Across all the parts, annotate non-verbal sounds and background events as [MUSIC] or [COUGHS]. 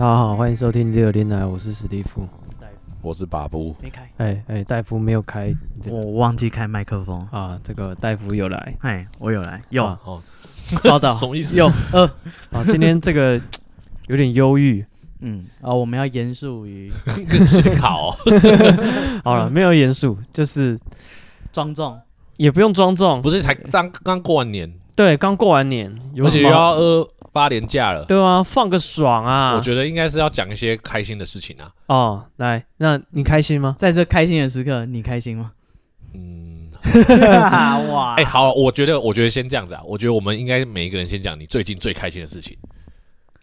大家好，欢迎收听第二天来，我是史蒂夫，我是巴布，没开，哎哎，戴夫没有开，我忘记开麦克风。啊，这个戴夫有来，哎，我有来，有。哦，报道。[LAUGHS] 什么意思？有，呃，[LAUGHS] 啊，今天这个有点忧郁，嗯，啊，我们要严肃于考，[LAUGHS] 好了，没有严肃，就是庄重，也不用庄重，不是才刚刚过完年，对，刚过完年，而且又要二八连假了，对啊，放个爽啊！我觉得应该是要讲一些开心的事情啊。哦，来，那你开心吗？在这开心的时刻，你开心吗？嗯，[LAUGHS] 哇，哎，好，我觉得，我觉得先这样子啊。我觉得我们应该每一个人先讲你最近最开心的事情。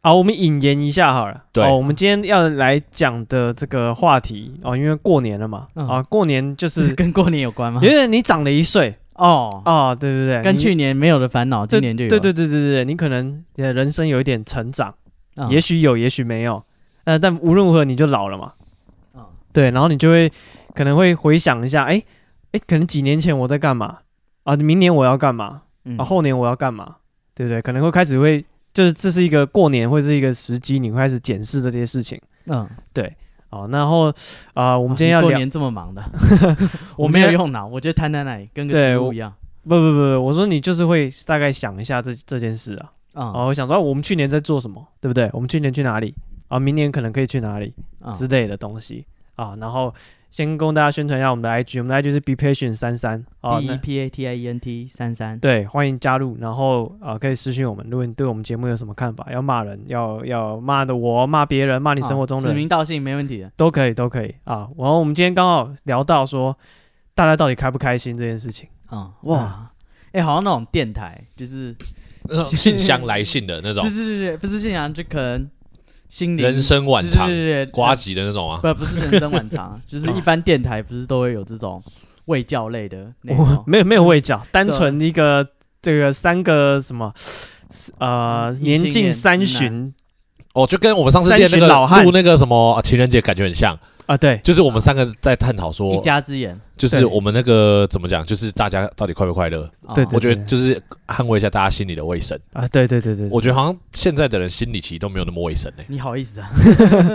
好，我们引言一下好了。对，我们今天要来讲的这个话题哦，因为过年了嘛，啊，过年就是 [LAUGHS] 跟过年有关吗？因为你长了一岁。哦哦，对对对，跟去年没有的烦恼，今年就有。对对对对对，你可能你的人生有一点成长，也许有，也许没有。呃，但无论如何，你就老了嘛。对，然后你就会可能会回想一下，哎哎，可能几年前我在干嘛啊？明年我要干嘛？啊，后年我要干嘛？对不对？可能会开始会，就是这是一个过年会是一个时机，你会开始检视这些事情。嗯，对。好，然后啊、呃，我们今天要聊、啊、过年这么忙的，[LAUGHS] 我没有用脑，我觉得瘫在那里跟个植物一样。不不不不，我说你就是会大概想一下这这件事啊。啊、嗯哦，我想说我们去年在做什么，对不对？我们去年去哪里啊？明年可能可以去哪里、嗯、之类的东西啊，然后。先跟大家宣传一下我们的 IG，我们的 IG 是 be patient 三三，B E P A T I E N T 三三，对，欢迎加入，然后啊、呃、可以私信我们，如果你对我们节目有什么看法，要骂人，要要骂的我，骂别人，骂你生活中的，指名道姓没问题的，都可以都可以。啊。然后我们今天刚好聊到说，大家到底开不开心这件事情。啊，哇，哎、欸，好像那种电台就是那种信箱来信的那种，[LAUGHS] 对对对对，不是信箱就可能。心灵人生晚长，瓜吉的那种啊？不，[LAUGHS] 不是人生晚长，[LAUGHS] 就是一般电台不是都会有这种卫教类的？没有没有卫教，单纯一个这个三个什么呃年近三旬哦，就跟我们上次练那个录那个什么情人节感觉很像。啊，对，就是我们三个在探讨说一家之言，就是我们那个怎么讲，就是大家到底快不快乐？对，我觉得就是捍卫一下大家心里的卫生啊。对对对对，我觉得好像现在的人心里其实都没有那么卫生呢。你好意思啊？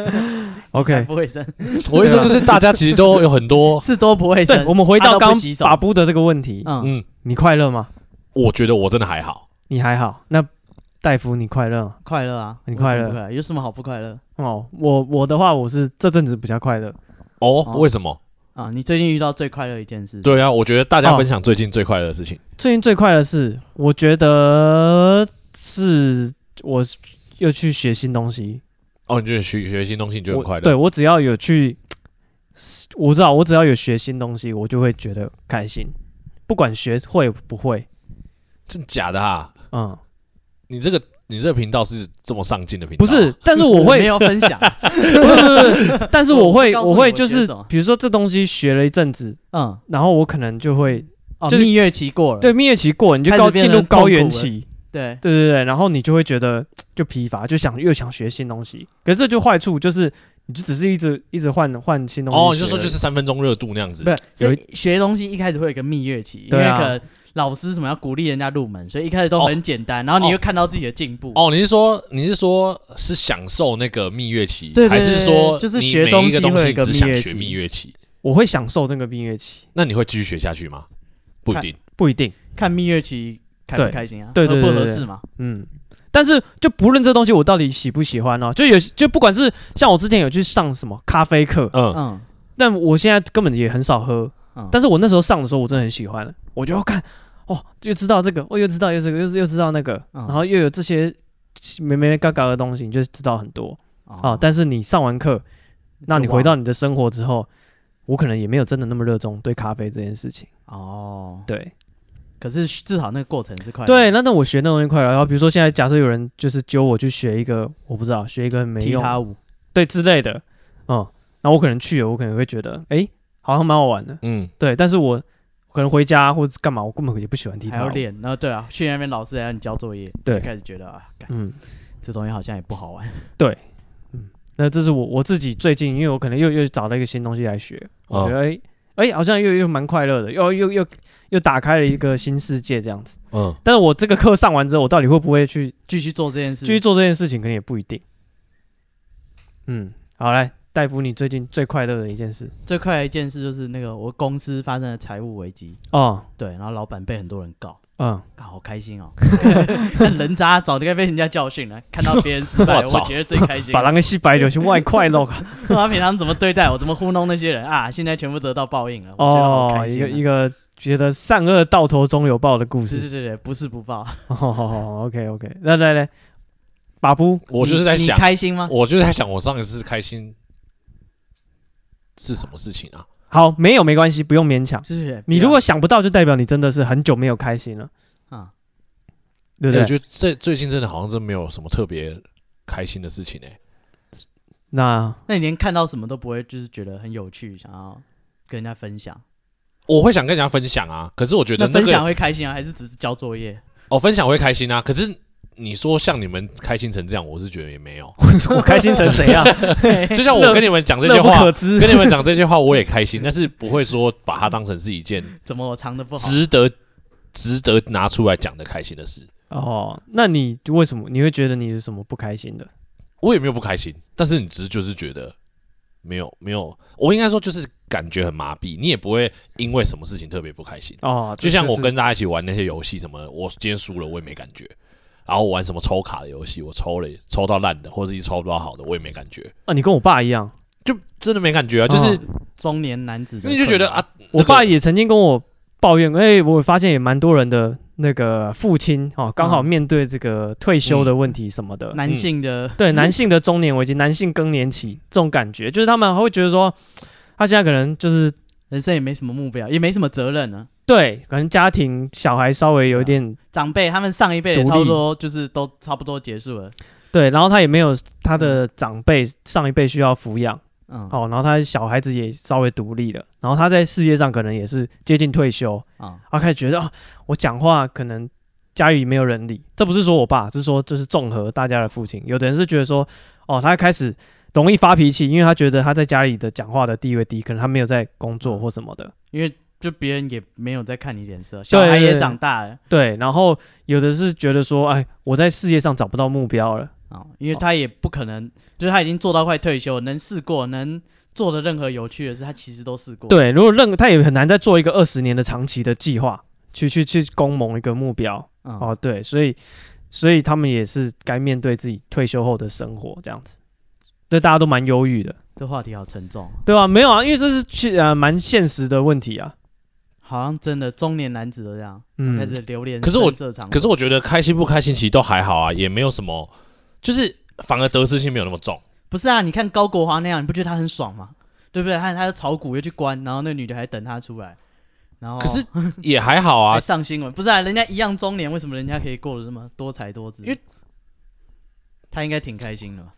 [LAUGHS] OK，不卫生。我跟你说，就是大家其实都有很多 [LAUGHS] 是都不卫生。我们回到刚把布的这个问题，嗯，你快乐吗？我觉得我真的还好。你还好？那戴夫，你快乐？快乐啊，很快乐？有什么好不快乐？哦，我我的话，我是这阵子比较快乐。哦，为什么啊？你最近遇到最快乐一件事？对啊，我觉得大家分享最近最快乐的事情。最近最快乐的事，我觉得是我又去学新东西。哦，你觉得学学新东西你就很快乐？对，我只要有去，我知道我只要有学新东西，我就会觉得开心，不管学会不会。真假的啊？嗯，你这个。你这个频道是这么上进的频道？不是，但是我会没有分享，不是不是，但是我会我 [LAUGHS] [LAUGHS] 会就是，比如说这东西学了一阵子，嗯，然后我可能就会，就是蜜月期过了，对，蜜月期过，你就高进入高原期，对对对对，然后你就会觉得就疲乏，就想又想学新东西，可是这就坏处就是，你就只是一直一直换换新东西，哦，你就说就是三分钟热度那样子，不是，有学东西一开始会有一个蜜月期，因为可能。老师什么要鼓励人家入门，所以一开始都很简单，然后你会看到自己的进步。哦，你是说你是说是享受那个蜜月期，对，还是说就是学东西会有一个只想学蜜月期？我会享受那个蜜月期。那你会继续学下去吗？不一定，不一定，看蜜月期开不开心啊？对对对，不合适嘛？嗯，但是就不论这东西我到底喜不喜欢哦，就有就不管是像我之前有去上什么咖啡课，嗯嗯，但我现在根本也很少喝，但是我那时候上的时候我真的很喜欢，我就要看。哦，又知道这个，我又知道又这个，又又知道那个，嗯、然后又有这些没没嘎嘎的东西，你就知道很多啊、哦哦。但是你上完课，那你回到你的生活之后，我可能也没有真的那么热衷对咖啡这件事情。哦，对。可是至少那个过程是快乐。对，那那我学那东西快乐。然后比如说现在假设有人就是揪我去学一个，我不知道学一个没用，踢踏舞，对之类的，嗯，那我可能去了，我可能会觉得，哎、欸，好像蛮好玩的，嗯，对。但是我。可能回家或者干嘛，我根本也不喜欢踢。还要练，然后对啊，去那边老师还让你交作业，对，就开始觉得啊，嗯，这东西好像也不好玩。对，嗯，那这是我我自己最近，因为我可能又又找了一个新东西来学，我觉得哎哎、欸欸，好像又又蛮快乐的，又又又又打开了一个新世界这样子。嗯，但是我这个课上完之后，我到底会不会去继续做这件事？继续做这件事情，可能也不一定。嗯，好来，戴夫，你最近最快乐的一件事？最快的一件事就是那个我公司发生了财务危机哦，对，然后老板被很多人告。嗯，好开心哦！[LAUGHS] 看人渣早就该被人家教训了。看到别人失败，我觉得最开心。把那个洗白就是外快乐。[LAUGHS] 他平常怎么对待我，怎么糊弄那些人啊？现在全部得到报应了。哦，一个一个觉得善恶到头终有报的故事。对对对，不是不报。好好好，OK OK，那来来，巴布，我就是在想，开心吗？我就是在想，我上一次开心是什么事情啊？好，没有没关系，不用勉强。谢谢。你如果想不到，就代表你真的是很久没有开心了。啊，对不对？我觉得这最近真的好像真没有什么特别开心的事情哎。那那你连看到什么都不会，就是觉得很有趣，想要跟人家分享？我会想跟人家分享啊，可是我觉得分享会开心啊，还是只是交作业？哦，分享会开心啊，可是。你说像你们开心成这样，我是觉得也没有。[LAUGHS] 我开心成怎样？[LAUGHS] 就像我跟你们讲这些 [LAUGHS] 话，跟你们讲这些话，我也开心，但是不会说把它当成是一件怎么我藏的不好，值得值得拿出来讲的开心的事。哦，那你为什么你会觉得你是什么不开心的？我也没有不开心，但是你只是就是觉得没有没有，我应该说就是感觉很麻痹。你也不会因为什么事情特别不开心哦。就像我跟大家一起玩那些游戏什么，我今天输了我也没感觉。然后玩什么抽卡的游戏，我抽了抽到烂的，或者一抽不到好的，我也没感觉啊。你跟我爸一样，就真的没感觉啊。就是中年男子，你就觉得啊，我爸也曾经跟我抱怨，哎，我发现也蛮多人的那个父亲哦，刚好面对这个退休的问题什么的，男性的对男性的中年危机，男性更年期这种感觉，就是他们会觉得说，他现在可能就是人生也没什么目标，也没什么责任呢。对，可能家庭小孩稍微有一点长辈，他们上一辈的差不多就是都差不多结束了。对，然后他也没有他的长辈上一辈需要抚养，嗯，哦，然后他小孩子也稍微独立了，然后他在事业上可能也是接近退休，啊，他开始觉得啊，我讲话可能家里没有人理。这不是说我爸，是说这是综合大家的父亲。有的人是觉得说，哦，他开始容易发脾气，因为他觉得他在家里的讲话的地位低，可能他没有在工作或什么的，因为。就别人也没有在看你脸色，小孩也长大了，对。然后有的是觉得说，哎，我在事业上找不到目标了啊，因为他也不可能，就是他已经做到快退休，能试过能做的任何有趣的事，他其实都试过。对，如果任他也很难再做一个二十年的长期的计划，去去去攻某一个目标。哦，对，所以所以他们也是该面对自己退休后的生活这样子，对，大家都蛮忧郁的。这话题好沉重，对吧？没有啊，因为这是去啊蛮现实的问题啊。好像真的中年男子都这样，嗯，开始流连。可是我，可是我觉得开心不开心其实都还好啊，也没有什么，就是反而得失心没有那么重。不是啊，你看高国华那样，你不觉得他很爽吗？对不对？他他的炒股又去关，然后那女的还等他出来，然后可是也还好啊，上新闻。不是啊，人家一样中年，为什么人家可以过得这么多才多姿？因为他应该挺开心的吧？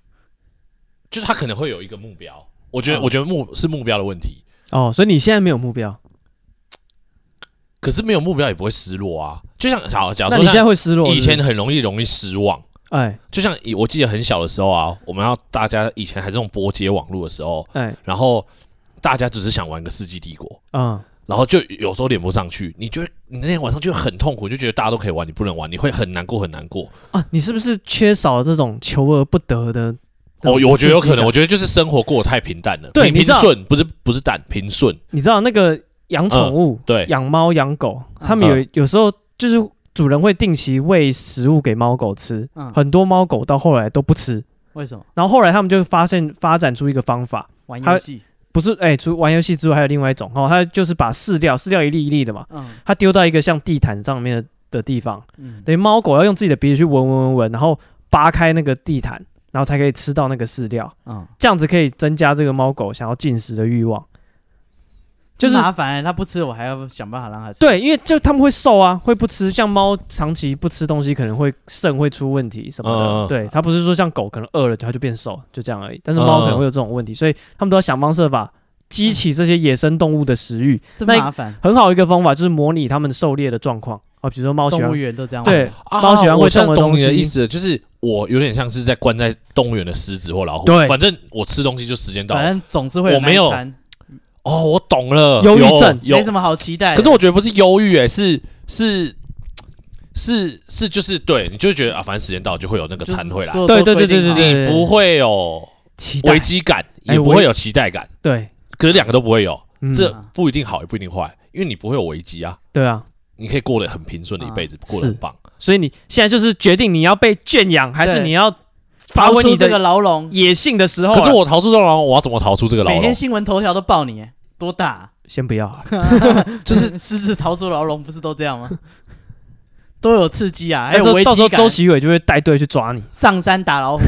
就是他可能会有一个目标，我觉得，我觉得目是目标的问题哦，所以你现在没有目标。可是没有目标也不会失落啊，就像好，假如说你现在会失落，以前很容易容易失望，哎，就像以我记得很小的时候啊，我们要大家以前还是这种拨接网络的时候，哎，然后大家只是想玩个世纪帝国，嗯，然后就有时候连不上去，你觉得你那天晚上就很痛苦，就觉得大家都可以玩，你不能玩，你会很难过很难过。啊，你是不是缺少了这种求而不得的？我，我觉得有可能，我觉得就是生活过得太平淡了，对，平顺不是不是淡平顺，你知道那个。养宠物，对，养猫养狗，他们有有时候就是主人会定期喂食物给猫狗吃，很多猫狗到后来都不吃，为什么？然后后来他们就发现发展出一个方法，玩游戏，不是，哎，除玩游戏之外还有另外一种哦，它就是把饲料，饲料一粒一粒的嘛，它丢到一个像地毯上面的地方，等于猫狗要用自己的鼻子去闻闻闻闻，然后扒开那个地毯，然后才可以吃到那个饲料，这样子可以增加这个猫狗想要进食的欲望。就是麻烦，它不吃，我还要想办法让它吃。对，因为就他们会瘦啊，会不吃。像猫长期不吃东西，可能会肾会出问题什么的。呃、对，它不是说像狗可能饿了它就变瘦，就这样而已。但是猫可能会有这种问题，呃、所以他们都要想方设法激起这些野生动物的食欲。这麻烦。很好一个方法就是模拟它们狩猎的状况啊，比如说猫喜欢。动物园都这样。对，猫喜欢会动的东西。的意思，就是我有点像是在关在动物园的狮子或老虎。对，反正我吃东西就时间到了。反正总是会。我没有。哦，我懂了，忧郁症没什么好期待。可是我觉得不是忧郁，哎，是是是是，就是对，你就觉得啊，反正时间到就会有那个餐会来。对对对对对，你不会有，期待危机感，也不会有期待感。对，可是两个都不会有，这不一定好，也不一定坏，因为你不会有危机啊。对啊，你可以过得很平顺的一辈子，过得很棒。所以你现在就是决定你要被圈养，还是你要发挥你这个牢笼野性的时候。可是我逃出这个牢笼，我要怎么逃出这个牢笼？每天新闻头条都报你，多大？先不要，[LAUGHS] 就是狮子逃出牢笼，不是都这样吗？都有刺激啊，还有危机感。到时候周习伟就会带队去抓你，上山打老虎。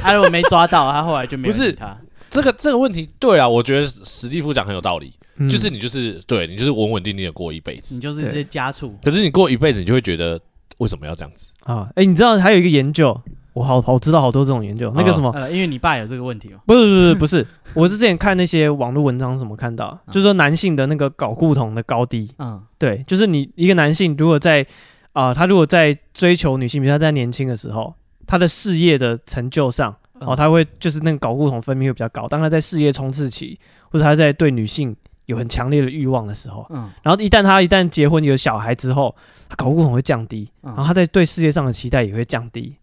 他如果没抓到，他后来就没有。不是他这个这个问题，对啊，我觉得史蒂夫讲很有道理，嗯、就是你就是对你就是稳稳定定的过一辈子，你就是这些家畜。可是你过一辈子，你就会觉得为什么要这样子啊？哎、欸，你知道还有一个研究。我好好知道好多这种研究，那个什么，呃，因为你爸有这个问题吗？不是不是不是，我是之前看那些网络文章什么看到，就是说男性的那个睾固酮的高低，嗯，对，就是你一个男性如果在啊，他如果在追求女性，比如他在年轻的时候，他的事业的成就上，哦，他会就是那个睾固酮分泌会比较高，当他在事业冲刺期，或者他在对女性有很强烈的欲望的时候，嗯，然后一旦他一旦结婚有小孩之后，他睾固酮会降低，然后他在对事业上的期待也会降低。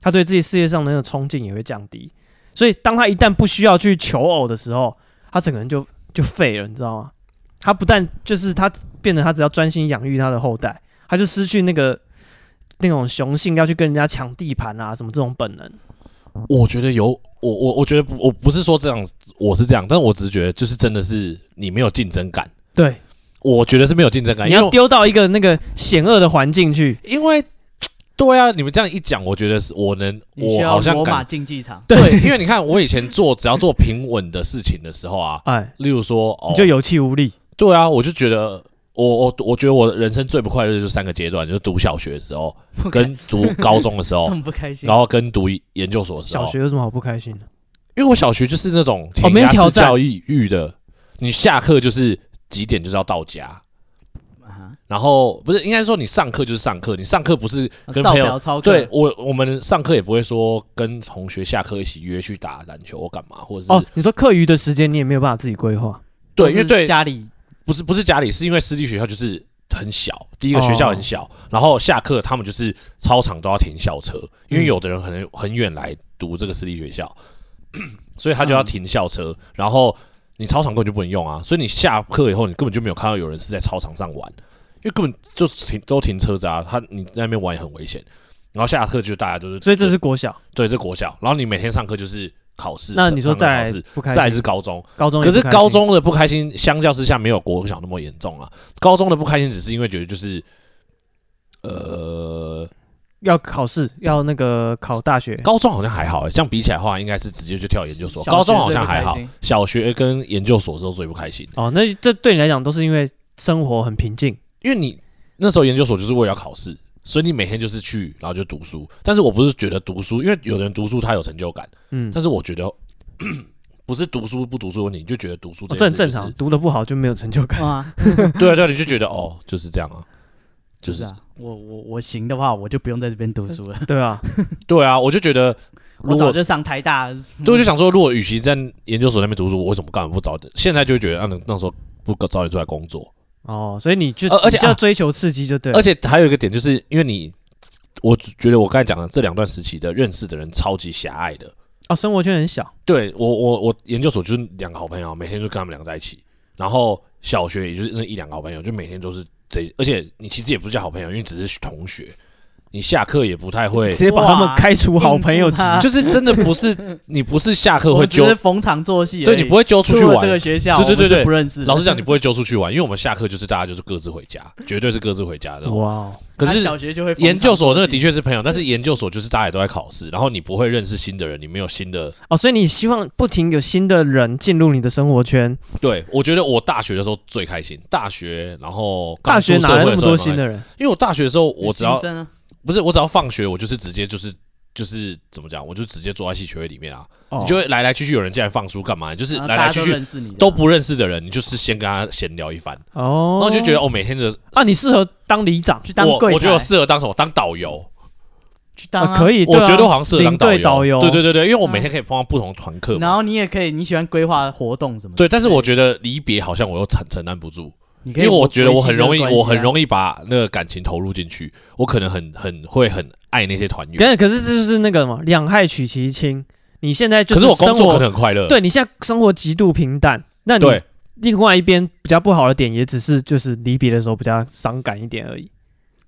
他对自己事业上的那个冲劲也会降低，所以当他一旦不需要去求偶的时候，他整个人就就废了，你知道吗？他不但就是他变得他只要专心养育他的后代，他就失去那个那种雄性要去跟人家抢地盘啊什么这种本能。我觉得有我我我觉得不我不是说这样，我是这样，但我只是觉得就是真的是你没有竞争感。对，我觉得是没有竞争感，你要丢到一个那个险恶的环境去，因为。对啊，你们这样一讲，我觉得是我能，我好像罗马竞技场。对，因为你看，我以前做只要做平稳的事情的时候啊，[LAUGHS] 哎，例如说，哦，你就有气无力。对啊，我就觉得，我我我觉得我人生最不快乐的就是三个阶段，就是读小学的时候，跟读高中的时候，[LAUGHS] 这么不开心，然后跟读研究所的时候。小学有什么好不开心的？因为我小学就是那种填鸭式教育育的，你下课就是几点就是要到家。然后不是应该说你上课就是上课，你上课不是跟朋友对我我们上课也不会说跟同学下课一起约去打篮球或干嘛，或者是哦，你说课余的时间你也没有办法自己规划，对，因为对家里不是不是家里，是因为私立学校就是很小，第一个学校很小，然后下课他们就是操场都要停校车，因为有的人可能很远来读这个私立学校，[CLEARS THROAT] 所以他就要停校车，然后你操场根本就不能用啊，所以你下课以后你根本就没有看到有人是在操场上玩。因为根本就是停都停车闸，他你在那边玩也很危险。然后下课就大家都是，所以这是国小，对，这国小。然后你每天上课就是考试。那你说再不开心，再是高中，高中可是高中的不开心，相较之下没有国小那么严重啊。高中的不开心只是因为觉得就是，呃，要考试，要那个考大学。高中好像还好，欸，这样比起来的话，应该是直接就跳研究所。高中好像还好，小学跟研究所都最不开心。哦，那这对你来讲都是因为生活很平静。因为你那时候研究所就是为了考试，所以你每天就是去，然后就读书。但是我不是觉得读书，因为有人读书他有成就感，嗯，但是我觉得 [COUGHS] 不是读书不读书的问题，你就觉得读书这、就是哦、这很正常，读的不好就没有成就感啊。[LAUGHS] 对啊对啊，你就觉得哦就是这样啊，就是，是啊。我我我行的话，我就不用在这边读书了。[LAUGHS] 对啊，对啊，我就觉得我早就上台大。对，我就想说，如果与其在研究所那边读书，我为什么干嘛不早点？现在就觉得啊，那那时候不早点出来工作。哦，所以你就而且要追求刺激就对，而且还有一个点就是因为你，我觉得我刚才讲的这两段时期的认识的人超级狭隘的哦，生活圈很小。对我我我研究所就是两个好朋友，每天就跟他们两个在一起，然后小学也就是那一两个好朋友，就每天都是这，而且你其实也不是叫好朋友，因为只是同学。你下课也不太会直接把他们开除好朋友，就是真的不是 [LAUGHS] 你不是下课会揪逢场作戏，对，你不会揪出去玩。这个学校，对对对对，不认识。老实讲，你不会揪出去玩，因为我们下课就是大家就是各自回家，绝对是各自回家的。哇，可是小学就会研究所那个的确是朋友，但是研究所就是大家也都在考试，然后你不会认识新的人，你没有新的哦，所以你希望不停有新的人进入你的生活圈。对，我觉得我大学的时候最开心，大学然后大学哪来那么多新的人？因为我大学的时候我只要。不是，我只要放学，我就是直接就是就是怎么讲，我就直接坐在系学会里面啊。哦、你就会来来去去有人进来放书干嘛？就是来来去去都不认识的人，你就是先跟他闲聊一番。哦，然后就觉得哦，每天的啊，你适合当里长去当柜台。我觉得我适合当什么？当导游去当、啊、可以。我觉得我好像适合当导游。导游。对对对对，因为我每天可以碰到不同团课、嗯。然后你也可以，你喜欢规划活动什么？对，但是我觉得离别好像我又承承担不住。因为我觉得我很容易，我很容易把那个感情投入进去，我可能很很会很爱那些团员。可是可是这就是那个什么两害取其轻，你现在就是，可是我工作可能很快乐，对，你现在生活极度平淡，那你另外一边比较不好的点，也只是就是离别的时候比较伤感一点而已。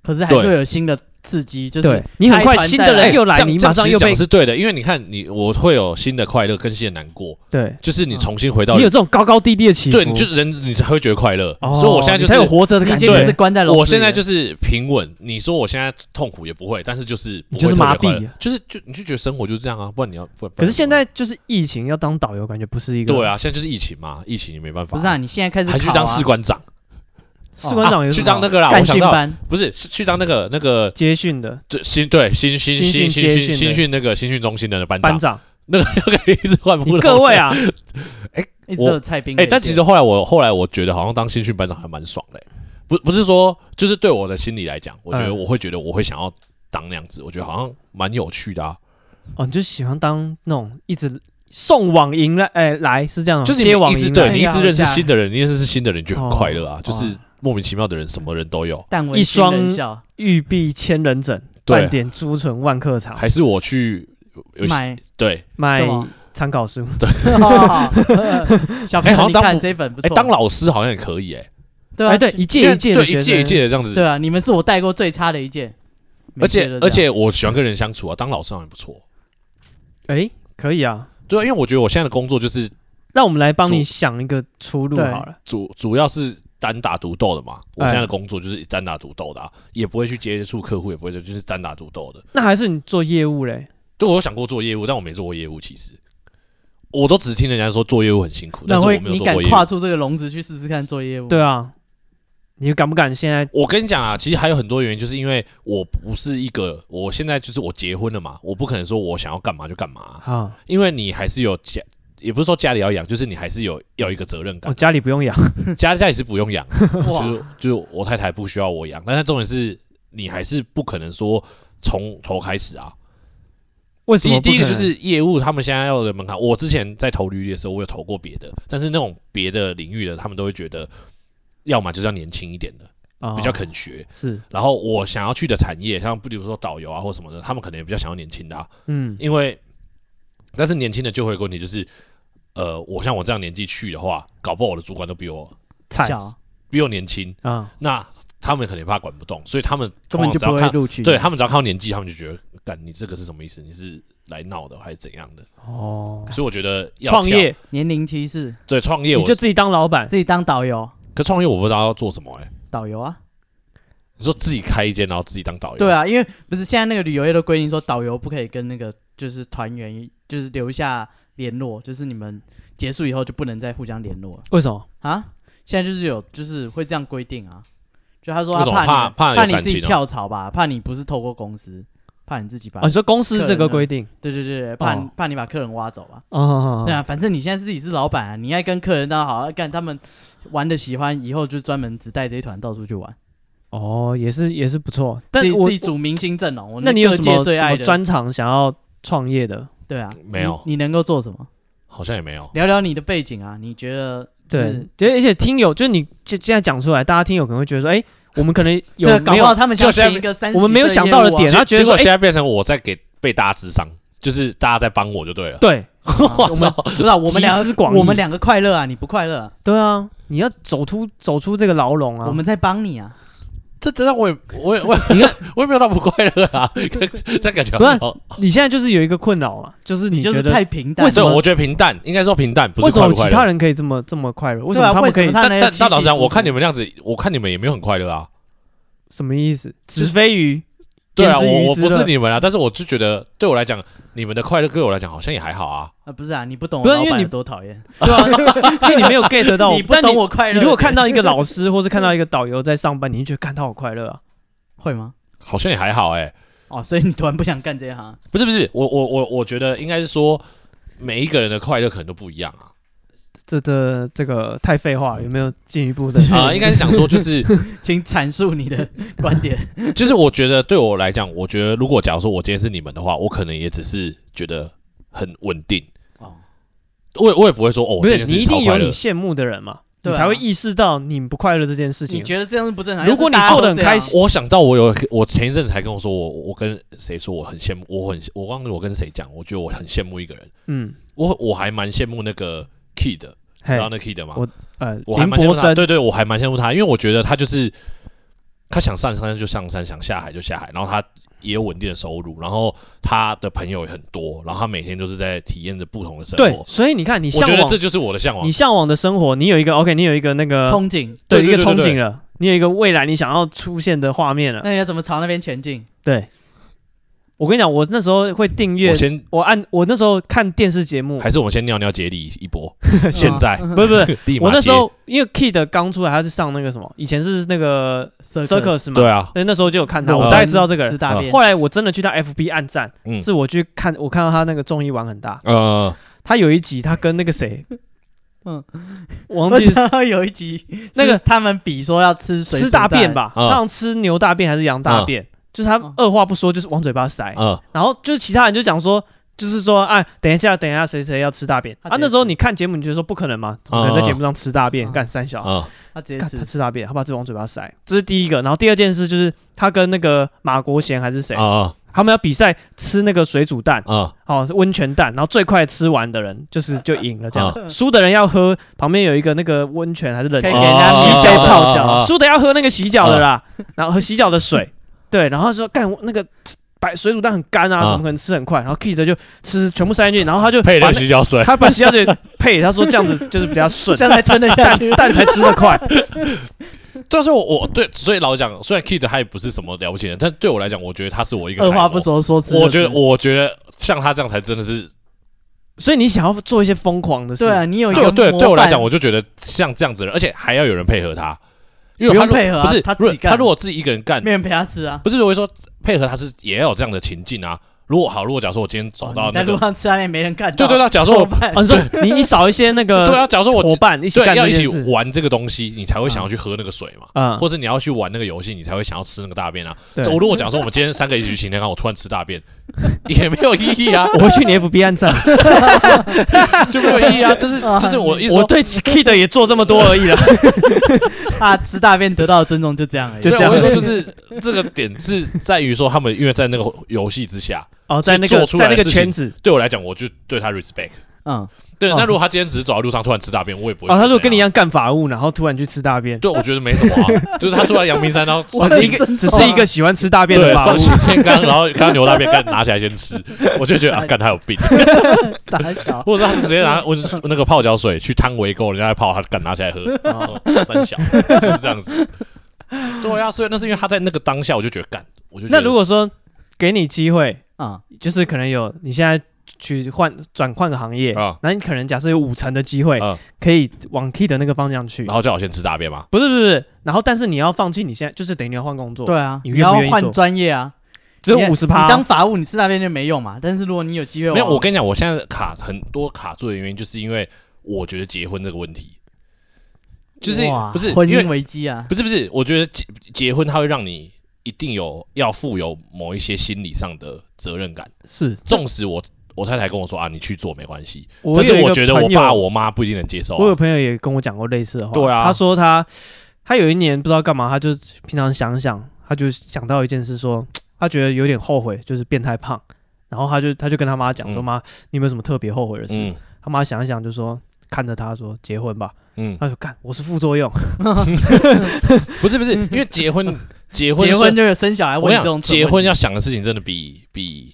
可是还是会有新的。刺激就是你很快新的人又来，你马上又被是对的，因为你看你我会有新的快乐跟新的难过，对，就是你重新回到你有这种高高低低的起伏，对，你就人你才会觉得快乐。所以我现在就是才有活着的感觉，是关在我现在就是平稳。你说我现在痛苦也不会，但是就是就是麻痹，就是就你就觉得生活就是这样啊，不然你要不。可是现在就是疫情要当导游，感觉不是一个对啊，现在就是疫情嘛，疫情也没办法。不是啊，你现在开始还去当士官长。士官长去当那个啦，我想到不是是去当那个那个接训的，对新对新新新新新新训那个新训中心的班长，班长。那个那个一直换不各位啊，[LAUGHS] 哎，我蔡斌哎，但其实后来我后来我觉得好像当新训班长还蛮爽的，不不是说就是对我的心理来讲，我觉得我会觉得我会想要当那样子，我觉得好像蛮有趣的啊。哦，你就喜欢当那种一直送网银来哎来是这样，就是接网银，对你一直认识新的人，你认识新的人就很快乐啊，就是。莫名其妙的人，什么人都有。一双玉璧千人枕，半点朱唇万客长。还是我去买对买参考书。对，[LAUGHS] 小朋友，你看这本不错。当老师好像也可以哎。对啊，对，一届一届的，一届一届的这样子。对啊，你们是我带过最差的一届。而且而且，我喜欢跟人相处啊，当老师好像也不错。哎，可以啊。对啊，因为我觉得我现在的工作就是，让我们来帮你想一个出路好了。主主要是。单打独斗的嘛，我现在的工作就是单打独斗的，啊，也不会去接触客户，也不会就是单打独斗的。那还是你做业务嘞？对，我有想过做业务，但我没做过业务。其实，我都只听人家说做业务很辛苦。那会你敢跨出这个笼子去试试看做业务？对啊，你敢不敢？现在我跟你讲啊，其实还有很多原因，就是因为我不是一个，我现在就是我结婚了嘛，我不可能说我想要干嘛就干嘛啊。因为你还是有家。也不是说家里要养，就是你还是有要一个责任感。家里不用养，家 [LAUGHS] 家里是不用养，[LAUGHS] 就是就是我太太不需要我养。但是重点是你还是不可能说从头开始啊。为什么？第一个就是业务，他们现在要的门槛。我之前在投履历的时候，我有投过别的，但是那种别的领域的，他们都会觉得，要么就是要年轻一点的，比较肯学。是。然后我想要去的产业，像比如说导游啊或什么的，他们可能也比较想要年轻的。啊嗯，因为但是年轻的就会有个问题就是。呃，我像我这样年纪去的话，搞不好我的主管都比我菜，比我年轻啊。那他们可能怕管不动，所以他们根本就不会录取。对，他们只要看到年纪，他们就觉得，干你这个是什么意思？你是来闹的还是怎样的？哦，所以我觉得创业年龄歧视，对创业，你就自己当老板，自己当导游。可创业我不知道要做什么哎，导游啊？你说自己开一间，然后自己当导游？对啊，因为不是现在那个旅游业的规定说，导游不可以跟那个就是团员就是留下联络，就是你们。结束以后就不能再互相联络了。为什么啊？现在就是有，就是会这样规定啊。就他说他怕你怕怕你自己跳槽吧，怕你不是透过公司，怕你自己把。你说公司这个规定？对对对，怕怕你把客人挖走啊。哦。对啊，反正你现在自己是老板啊，你爱跟客人当好，好干他们玩的喜欢，以后就专门只带这一团到处去玩。哦，也是也是不错。但自己自己组明星阵容，那你有什么什么专长想要创业的？对啊，没有。你能够做什么？好像也没有。聊聊你的背景啊，你觉得？对，而且听友就是你现现在讲出来，大家听友可能会觉得说，哎，我们可能有没有他们想选一个三，我们没有想到的点，他觉得说，现在变成我在给被大家智商，就是大家在帮我就对了。对，[LAUGHS] 我们不知道我们两个我们两个快乐啊，你不快乐？对啊，你要走出走出这个牢笼啊，我们在帮你啊。这真的我也我也我也你看我也没有到不快乐啊，[LAUGHS] 这感觉不是你现在就是有一个困扰嘛，就是你觉得太平淡。为什么我觉得平淡？应该说平淡，不是快不快乐？为什么其他人可以这么这么快乐？为什么他们可以？但但但老实讲，我看你们那样子，我看你们也没有很快乐啊。什么意思？子非鱼。对啊，我我不是你们啊，但是我就觉得对我来讲，你们的快乐对我来讲好像也还好啊。啊，不是啊，你不懂，不是因为你多讨厌，[LAUGHS] 对啊，因为你没有 get 到，[LAUGHS] 你不懂我快乐。你如果看到一个老师，或是看到一个导游在上班，你就觉得看他好快乐啊。[LAUGHS] 会吗？好像也还好哎、欸。哦，所以你突然不想干这一行？不是不是，我我我我觉得应该是说，每一个人的快乐可能都不一样啊。这这这个太废话了，有没有进一步的啊？应该是想说，就是 [LAUGHS] 请阐述你的观点。[LAUGHS] 就是我觉得对我来讲，我觉得如果假如说我今天是你们的话，我可能也只是觉得很稳定哦。我我也不会说哦，不是，你一定有你羡慕的人嘛？你才会意识到你不快乐这件事情。你觉得这样是不正常？如果你过得很开心，我想到我有我前一阵子才跟我说，我我跟谁说我很羡慕，我很我忘了我跟谁讲，我觉得我很羡慕一个人。嗯，我我还蛮羡慕那个 Kid，知道那 Kid 吗？我呃，我还蛮羡慕他。对对，我还蛮羡慕他，因为我觉得他就是他想上山就上山，想下海就下海，然后他。也有稳定的收入，然后他的朋友也很多，然后他每天就是在体验着不同的生活。对，所以你看，你向往，我觉得这就是我的向往。你向往的生活，你有一个 OK，你有一个那个憧憬，对，一个憧憬了，你有一个未来你想要出现的画面了。那你要怎么朝那边前进？对。我跟你讲，我那时候会订阅。我先，我按我那时候看电视节目，还是我们先尿尿接力一波？[LAUGHS] 现在。[LAUGHS] 不是不是，[LAUGHS] 我那时候因为 Kid 刚出来，他是上那个什么，以前是那个 Circus 嘛，对啊，那那时候就有看他，我大概知道这个人。后来我真的去他 FB 暗赞，是我去看，我看到他那个综艺玩很大。嗯，他有一集他跟那个谁，嗯，忘记他有一集那个他们比说要吃吃大便吧，让吃牛大便还是羊大便？就是他二话不说，就是往嘴巴塞，嗯，然后就是其他人就讲说，就是说，哎，等一下，等一下，谁谁要吃大便。啊？那时候你看节目，你觉得说不可能吗？怎么可能在节目上吃大便？干三小，他直接吃，他吃。大便，他把自己往嘴巴塞，这是第一个。然后第二件事就是他跟那个马国贤还是谁，他们要比赛吃。那个水煮蛋，啊，哦，是温泉蛋，然后最快吃。完的人就是就赢了，这样。输的人要喝旁边有一个那个温泉还是冷泉，给人家洗脚泡脚，输的要喝那个洗脚的啦，然后喝洗脚的水。对，然后说干那个白水煮蛋很干啊，怎么可能吃很快？然后 Kid 就吃全部塞进去，然后他就配了洗脚水，他把洗脚水 [LAUGHS] 配，他说这样子 [LAUGHS] 就是比较顺，这样才吃得下去，蛋才吃得快。就是我我对，所以老实讲，虽然 Kid 他也不是什么了不起的，但对我来讲，我觉得他是我一个二话不说说吃。我觉得我觉得像他这样才真的是，所以你想要做一些疯狂的事，对啊，你有一个对对我来讲，我就觉得像这样子的人，而且还要有人配合他。因为他配合，不是他自己干，他如果自己一个人干，没人陪他吃啊。不是，我会说配合他是也要有这样的情境啊。如果好，如果假如说我今天走到在路上吃拉面没人干，对对对，假如说我，你你少一些那个，对啊，假如说我伙伴一起干，要一起玩这个东西，你才会想要去喝那个水嘛，嗯，或者你要去玩那个游戏，你才会想要吃那个大便啊。我如果假如说我们今天三个一起去擎天岗，我突然吃大便，[LAUGHS] 也没有意义啊。[LAUGHS] 我会去你 FB 按赞，[LAUGHS] 就没有意义啊。就是就是我我对 Kid 也做这么多而已了。啊吃大便得到的尊重就这样而已，就这样。我说就是这个点是在于说他们因为在那个游戏之下。哦，在那个在那个圈子，对我来讲，我就对他 respect。嗯，对。那如果他今天只是走在路上突然吃大便，我也不会。啊，他如果跟你一样干法务，然后突然去吃大便，对，我觉得没什么啊。[LAUGHS] 就是他住在阳明山，然后只是一个只是一个喜欢吃大便的法务。天刚，然后看到牛大便，干拿起来先吃，我就觉得啊，干他有病。[LAUGHS] 傻小，或者他直接拿温那个泡脚水去汤围沟，人家在泡，他敢拿起来喝。三小就是这样子。对啊，所以那是因为他在那个当下，我就觉得干，我就觉得。那如果说给你机会。啊，就是可能有你现在去换转换个行业啊，那你可能假设有五成的机会，可以往 Kid 的那个方向去，然后最好先吃大便嘛？不是不是，然后但是你要放弃你现在就是等于你要换工作，对啊，你要换专业啊，只有五十趴，你当法务你吃大便就没用嘛。但是如果你有机会，没有，我跟你讲，我现在卡很多卡住的原因，就是因为我觉得结婚这个问题，就是不是婚姻危机啊？不是不是，我觉得结结婚它会让你。一定有要负有某一些心理上的责任感，是。纵使我我太太跟我说啊，你去做没关系，但是我觉得我爸我妈不一定能接受。我有朋友也跟我讲过类似的话，对啊，他说他他有一年不知道干嘛，他就平常想想，他就想到一件事，说他觉得有点后悔，就是变太胖，然后他就他就跟他妈讲说妈，你有没有什么特别后悔的事？他妈想一想就说看着他说结婚吧，嗯，他说干我是副作用，[LAUGHS] 不是不是，因为结婚。[LAUGHS] 结婚结婚就是生小孩，我想结婚要想的事情真的比比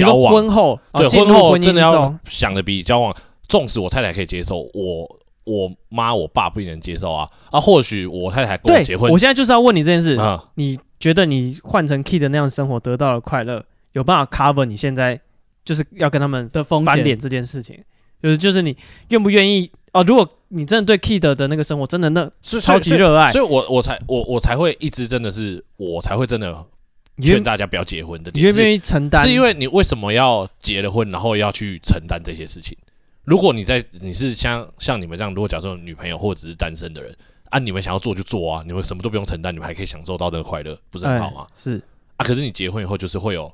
交往婚后对婚后真的要想的比交往，纵使我太太可以接受，我我妈我爸不一定能接受啊啊！或许我太太跟我结婚，我现在就是要问你这件事，你觉得你换成 Kid 的那样生活得到了快乐，有办法 cover 你现在就是要跟他们的风翻脸这件事情？就是就是你愿不愿意？哦，如果你真的对 Kid 的那个生活真的那是超级热爱，所以我我才我我才会一直真的是我才会真的劝大家不要结婚的。你愿不愿意承担？是因为你为什么要结了婚，然后要去承担这些事情？如果你在你是像像你们这样，如果假设女朋友或者是单身的人，啊，你们想要做就做啊，你们什么都不用承担，你们还可以享受到那个快乐，不是很好吗？是啊，可是你结婚以后就是会有。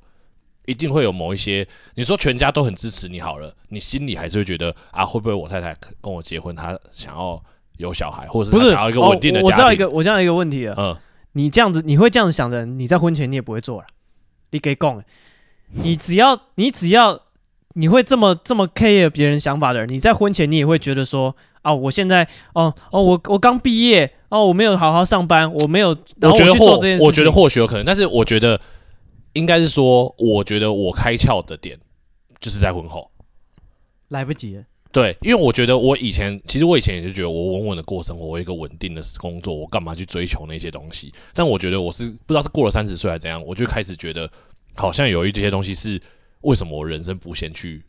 一定会有某一些，你说全家都很支持你好了，你心里还是会觉得啊，会不会我太太跟我结婚，她想要有小孩，或者是他想要一个稳定的家庭。我知道一个，我知道一个问题了。嗯，你这样子，你会这样子想的人，你在婚前你也不会做了。你给供，你只要你只要你会这么这么 care 别人想法的人，你在婚前你也会觉得说啊，我现在哦哦，我我刚毕业哦，我没有好好上班，我没有，然后我去做这件事情。我觉得或许有可能，但是我觉得应该是说，我觉得我开窍的点就是在婚后，来不及了。对，因为我觉得我以前，其实我以前也是觉得我稳稳的过生活，我一个稳定的工作，我干嘛去追求那些东西？但我觉得我是不知道是过了三十岁还是怎样，我就开始觉得好像有一些东西是为什么我人生不先去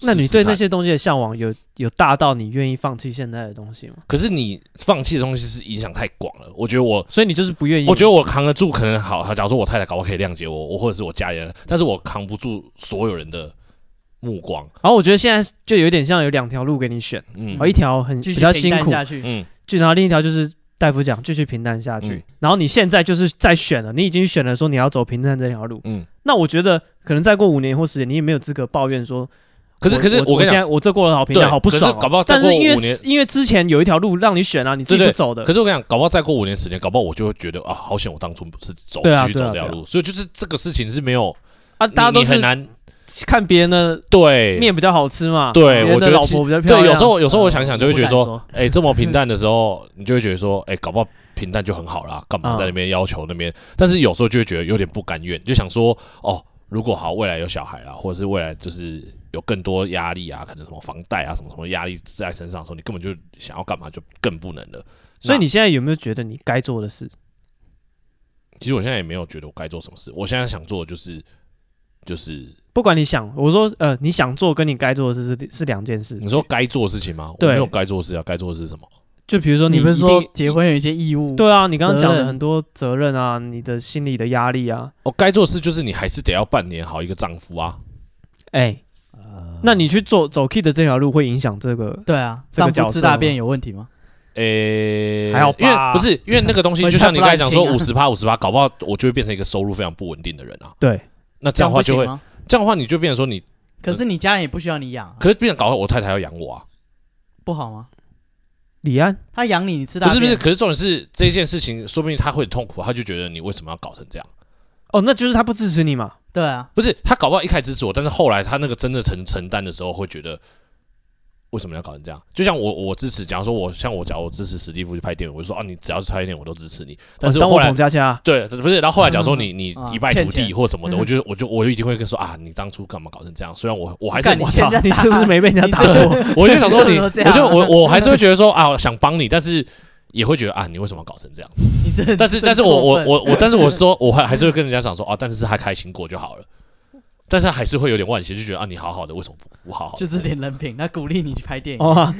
试试？那你对那些东西的向往有有大到你愿意放弃现在的东西吗？可是你放弃的东西是影响太广了，我觉得我，所以你就是不愿意。我觉得我扛得住，可能好。假如说我太太搞不好可以谅解我，我或者是我家人，但是我扛不住所有人的。目光，然后我觉得现在就有点像有两条路给你选，嗯，一条很比较辛苦，嗯，就然后另一条就是大夫讲继续平淡下去，然后你现在就是在选了，你已经选了说你要走平淡这条路，嗯，那我觉得可能再过五年或十年，你也没有资格抱怨说，可是可是我跟你讲，我这过得好平淡，好不爽，搞不好再过五年，但是因为因为之前有一条路让你选啊，你自己不走的，可是我跟你讲，搞不好再过五年时间，搞不好我就会觉得啊，好险我当初不是走继续走这条路，所以就是这个事情是没有啊，大家都很难。看别人的对面比较好吃嘛？对，我觉得老婆比较漂亮。对，有时候有时候我想想就会觉得说，哎，这么平淡的 [LAUGHS] 时候，你就会觉得说，哎，搞不好平淡就很好啦，干嘛在那边要求那边？但是有时候就会觉得有点不甘愿，就想说，哦，如果好未来有小孩啊，或者是未来就是有更多压力啊，可能什么房贷啊，什么什么压力在身上的时候，你根本就想要干嘛就更不能了。所以你现在有没有觉得你该做的事？其实我现在也没有觉得我该做什么事，我现在想做的就是就是。不管你想，我说，呃，你想做跟你该做的事是是两件事。你说该做的事情吗？对，我没有该做的事啊，该做的是什么？就比如说，你不是说结婚有一些义务？对啊，你刚刚讲的很多责任啊，你的心理的压力啊。哦，该做的事就是你还是得要扮演好一个丈夫啊。哎，那你去做走 key 的这条路会影响这个？对啊，丈夫吃大便有问题吗？诶，还好，因为不是因为那个东西，就像你刚才讲说五十趴五十趴，搞不好我就会变成一个收入非常不稳定的人啊。对，那这样的话就会。这样的话，你就变成说你，可是你家人也不需要你养，可是变成搞得我太太要养我啊，不好吗？李安，他养你，你吃大不是不是？可是重点是这件事情，说不定他会很痛苦，他就觉得你为什么要搞成这样？哦，那就是他不支持你嘛？对啊，不是他搞不好一开始支持我，但是后来他那个真的承承担的时候，会觉得。为什么要搞成这样？就像我，我支持。假如说我像我，假如我支持史蒂夫去拍电影，我就说啊，你只要是拍电影，我都支持你。但是后来，对，不是。然后后来，假如说你你一败涂地或什么的，我就我就我就一定会跟说啊，你当初干嘛搞成这样？虽然我我还是你现在 [LAUGHS] 你是不是没被人家打过？我就想说你，[LAUGHS] 我就我我还是会觉得说啊，想帮你，但是也会觉得啊，你为什么搞成这样 [LAUGHS] 子？但是但是我我我我，但是我说我还还是会跟人家讲说啊，但是是他开心过就好了。但是还是会有点惋惜，就觉得啊，你好好的，为什么不不好好？就这点人品，那鼓励你去拍电影。哦，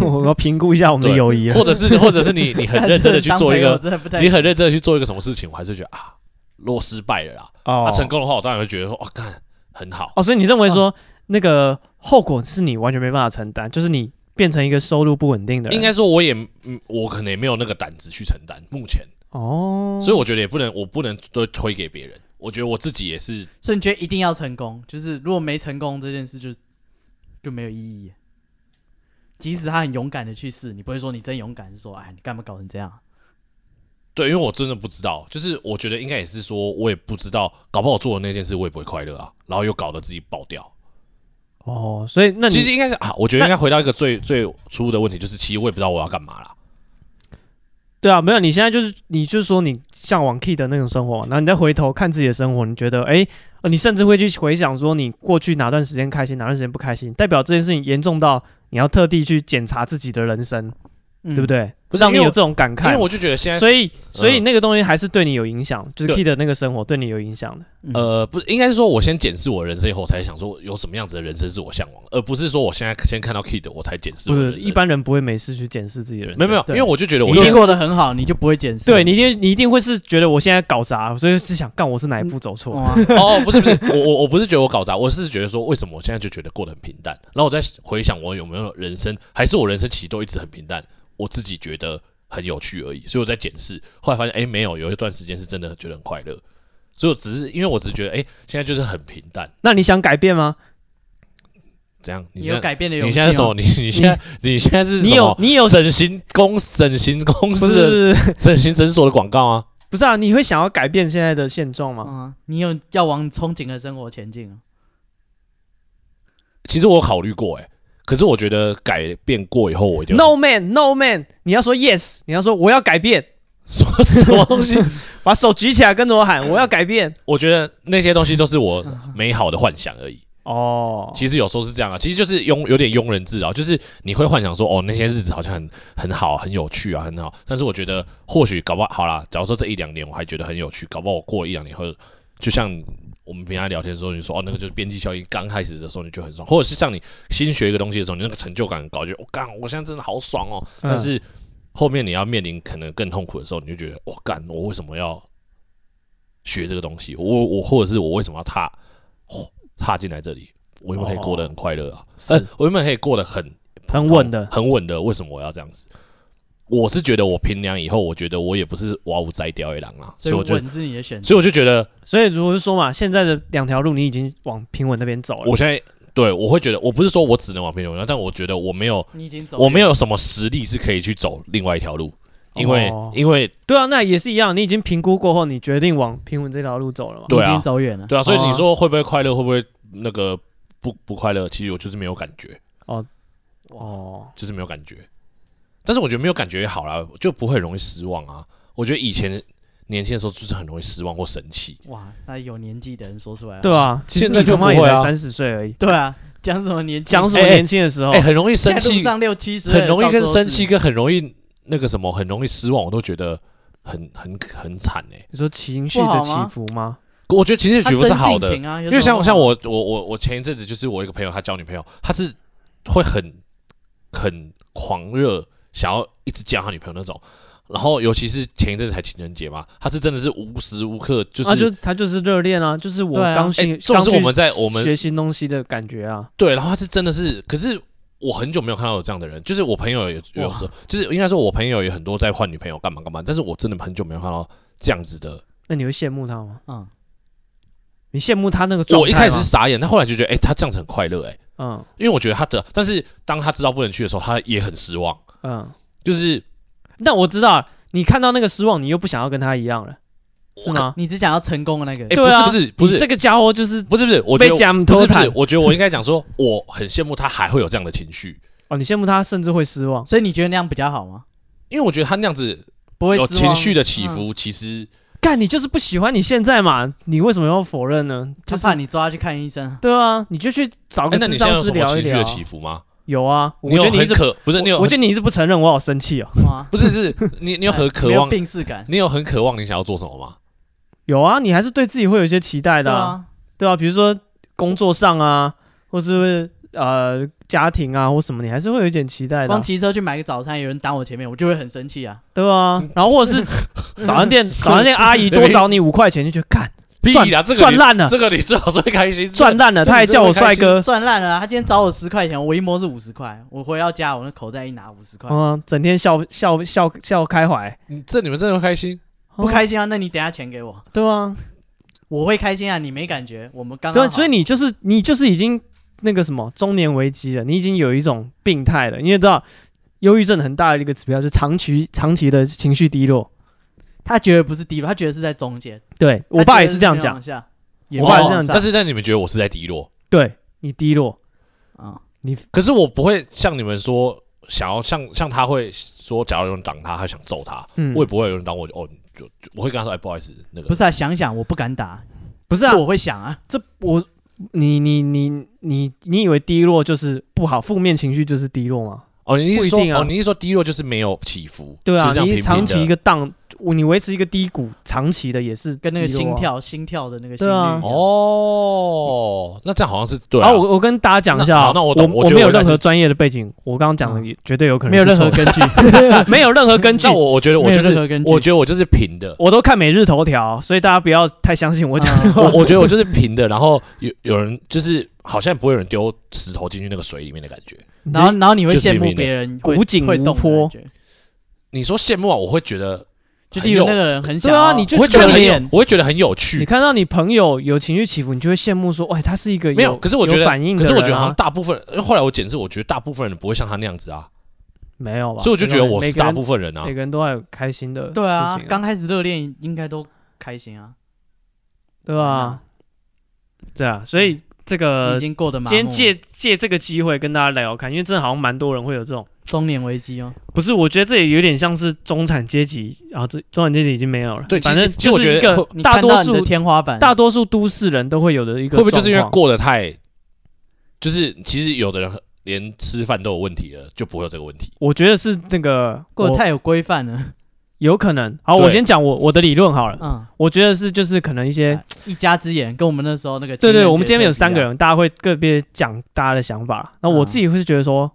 我要评估一下我们的友谊，或者是或者是你你很认真的去做一个，[LAUGHS] 你很认真的去做一个什么事情，我还是觉得啊，如果失败了啦，哦、啊，成功的话，我当然会觉得说，哇，干很好。哦，所以你认为说、哦、那个后果是你完全没办法承担，就是你变成一个收入不稳定的人。应该说，我也嗯，我可能也没有那个胆子去承担。目前哦，所以我觉得也不能，我不能都推给别人。我觉得我自己也是，所以你觉得一定要成功？就是如果没成功这件事就，就就没有意义。即使他很勇敢的去试，你不会说你真勇敢，说哎，你干嘛搞成这样？对，因为我真的不知道。就是我觉得应该也是说，我也不知道，搞不好做的那件事我也不会快乐啊，然后又搞得自己爆掉。哦，所以那你其实应该是啊，我觉得应该回到一个最最初的问题，就是其实我也不知道我要干嘛啦。对啊，没有，你现在就是，你就是说你向往 key 的那种生活，然后你再回头看自己的生活，你觉得，哎，你甚至会去回想说你过去哪段时间开心，哪段时间不开心，代表这件事情严重到你要特地去检查自己的人生，嗯、对不对？不是让你有这种感慨，因为我就觉得现在，所以所以那个东西还是对你有影响，就是 Kid 的那个生活对你有影响的。呃，不，应该是说我先检视我人生以后，才想说有什么样子的人生是我向往，而不是说我现在先看到 Kid 我才检视。不是，一般人不会没事去检视自己的人生。没有没有，因为我就觉得我已经过得很好，你就不会检视。对，你一定你一定会是觉得我现在搞砸，所以是想干我是哪一步走错？[LAUGHS] 哦，不是不是，我 [LAUGHS] 我我不是觉得我搞砸，我是觉得说为什么我现在就觉得过得很平淡，然后我在回想我有没有人生，还是我人生其实都一直很平淡，我自己觉得。很有趣而已，所以我在检视，后来发现，哎，没有，有一段时间是真的觉得很快乐，所以我只是因为我只是觉得，哎，现在就是很平淡。那你想改变吗？怎样？你有改变的勇气？你现在什么？你你现在你现在是？你有你有整形公整形公司整形诊所的广告啊？不是啊，你会想要改变现在的现状吗？嗯，你有要往憧憬的生活前进啊？其实我考虑过，哎，可是我觉得改变过以后，我就 No man, No man，你要说 Yes，你要说我要改变，什么什么东西？[LAUGHS] 把手举起来，跟着我喊，我要改变。我觉得那些东西都是我美好的幻想而已。哦，其实有时候是这样啊，其实就是庸有点庸人自扰，就是你会幻想说，哦，那些日子好像很很好，很有趣啊，很好。但是我觉得或许搞不好，好啦，假如说这一两年我还觉得很有趣，搞不好我过一两年后，就像我们平常聊天的时候，你说哦，那个就是边际效应，刚开始的时候你就很爽，或者是像你新学一个东西的时候，你那个成就感很高，就我干，我现在真的好爽哦。但是后面你要面临可能更痛苦的时候，你就觉得我干，我为什么要学这个东西？我我或者是我为什么要踏踏进来这里？我原本可以过得很快乐啊，呃，我原本可以过得很很稳的，很稳的。为什么我要这样子？我是觉得我平凉以后，我觉得我也不是哇呜摘掉一郎啊，所以我就稳是你的选择。所以我就觉得，所以如果是说嘛，现在的两条路你已经往平稳那边走了。我现在对我会觉得，我不是说我只能往平稳，但我觉得我没有，你已经走，我没有什么实力是可以去走另外一条路，因为因为对啊，那也是一样，你已经评估过后，你决定往平稳这条路走了嘛？对啊，已经走远了。对啊，所以你说会不会快乐？会不会那个？不不快乐，其实我就是没有感觉哦哦，就是没有感觉。但是我觉得没有感觉也好啦，就不会很容易失望啊。我觉得以前年轻的时候就是很容易失望或生气。哇，那有年纪的人说出来，对啊，现在就不会三十岁而已。对啊，讲什么年讲什么年轻的时候，哎，很容易生气，上六七十，很容易跟生气跟很容易那个什么，很容易失望，我都觉得很很很惨哎。你说情绪的起伏吗？我觉得情绪起伏是好的，啊、因为像像我我我我前一阵子就是我一个朋友，他交女朋友，他是会很很狂热，想要一直见他女朋友那种。然后尤其是前一阵子才情人节嘛，他是真的是无时无刻就是，啊、就他就是热恋啊，就是我刚新，就、啊欸、是我们在我们学新东西的感觉啊。对，然后他是真的是，可是我很久没有看到有这样的人，就是我朋友也有时候，就是应该说我朋友也很多在换女朋友干嘛干嘛，但是我真的很久没有看到这样子的。那你会羡慕他吗？嗯。你羡慕他那个状态？我一开始是傻眼，但后来就觉得，哎、欸，他这样子很快乐，哎，嗯，因为我觉得他的，但是当他知道不能去的时候，他也很失望，嗯，就是，但我知道，你看到那个失望，你又不想要跟他一样了，是吗？你只想要成功的那个？哎，对啊，不是，不是，这个家伙就是不是不是，我被讲不是不是，我觉得我应该讲说，我很羡慕他还会有这样的情绪，哦，你羡慕他甚至会失望，所以你觉得那样比较好吗？因为我觉得他那样子不会有情绪的起伏，其实。干，你就是不喜欢你现在嘛？你为什么要否认呢？就是怕你抓他去看医生。对啊，你就去找个咨商师聊一聊。情绪的起伏吗？有啊，我觉得你一直不是你有，我觉得你一直不承认，我好生气哦。[LAUGHS] 不是，是，你你有很渴 [LAUGHS] 望病逝感，你有很渴望你想要做什么吗？有啊，你还是对自己会有一些期待的啊，对啊，比如说工作上啊，或是。呃，家庭啊，或什么，你还是会有一点期待的。光骑车去买个早餐，有人挡我前面，我就会很生气啊，对啊。然后或者是 [LAUGHS] 早餐店，早餐店阿姨多找你五块钱，就觉得干赚赚烂了。这个你最好是会开心，[LAUGHS] 赚烂了。他还叫我帅哥，赚烂了。他今天找我十块钱，我一摸是五十块，我回到家，我那口袋一拿五十块，嗯，整天笑笑笑笑开怀。这你们真的会开心？不开心啊？那你等下钱给我，对啊，我会开心啊。你没感觉？我们刚刚对，所以你就是你就是已经。那个什么中年危机了，你已经有一种病态了。你也知道，忧郁症很大的一个指标就是长期长期的情绪低落。他觉得不是低落，他觉得是在中间。对我爸也是这样讲，我爸也是这样讲。但是，但你们觉得我是在低落？对你低落啊，你可是我不会像你们说想要像像他会说，假如有人挡他，他想揍他，嗯，我也不会有人挡我，哦，就我会跟他说，哎，不好意思，那个不是啊，想想我不敢打，不是啊，我会想啊，这我。你你你你你以为低落就是不好，负面情绪就是低落吗？哦，你是说哦，你是说低落就是没有起伏？对啊，平平你长期一个荡，你维持一个低谷，长期的也是跟那个心跳、心跳的那个心率。哦，那这样好像是对。啊，我我跟大家讲一下，那我我我没有任何专业的背景，我刚刚讲的也绝对有可能没有任何根据，[LAUGHS] 没有任何根据。那我我觉得我就是，我觉得我就是平的，我都看每日头条，所以大家不要太相信我讲的。我我觉得我就是平的，然后有有人就是好像不会有人丢石头进去那个水里面的感觉。然后，然后你会羡慕别人无井无波。你说羡慕啊，我会觉得就例如那个人很想，对啊，你就会觉得很有，我会觉得很有趣。你看到你朋友有情绪起伏，你就会羡慕说，哎，他是一个没有。可是我觉得反应，可是我觉得好像大部分，后来我检视，我觉得大部分人不会像他那样子啊。没有吧？所以我就觉得我是大部分人啊。每个人都还有开心的。对啊，刚开始热恋应该都开心啊，对吧？对啊，所以。这个已经过得蛮。今天借借这个机会跟大家聊聊看，因为真的好像蛮多人会有这种中年危机哦。不是，我觉得这也有点像是中产阶级啊，这中产阶级已经没有了。对，反正就是一个大多数天花板，大多数都市人都会有的一个。会不会就是因为过得太，就是其实有的人连吃饭都有问题了，就不会有这个问题。我觉得是那个过得太有规范了。有可能，好，我先讲我我的理论好了。嗯，我觉得是就是可能一些一家之言，跟我们那时候那个对，对对，我们今天有三个人，大家会个别讲大家的想法。那我自己会觉得说，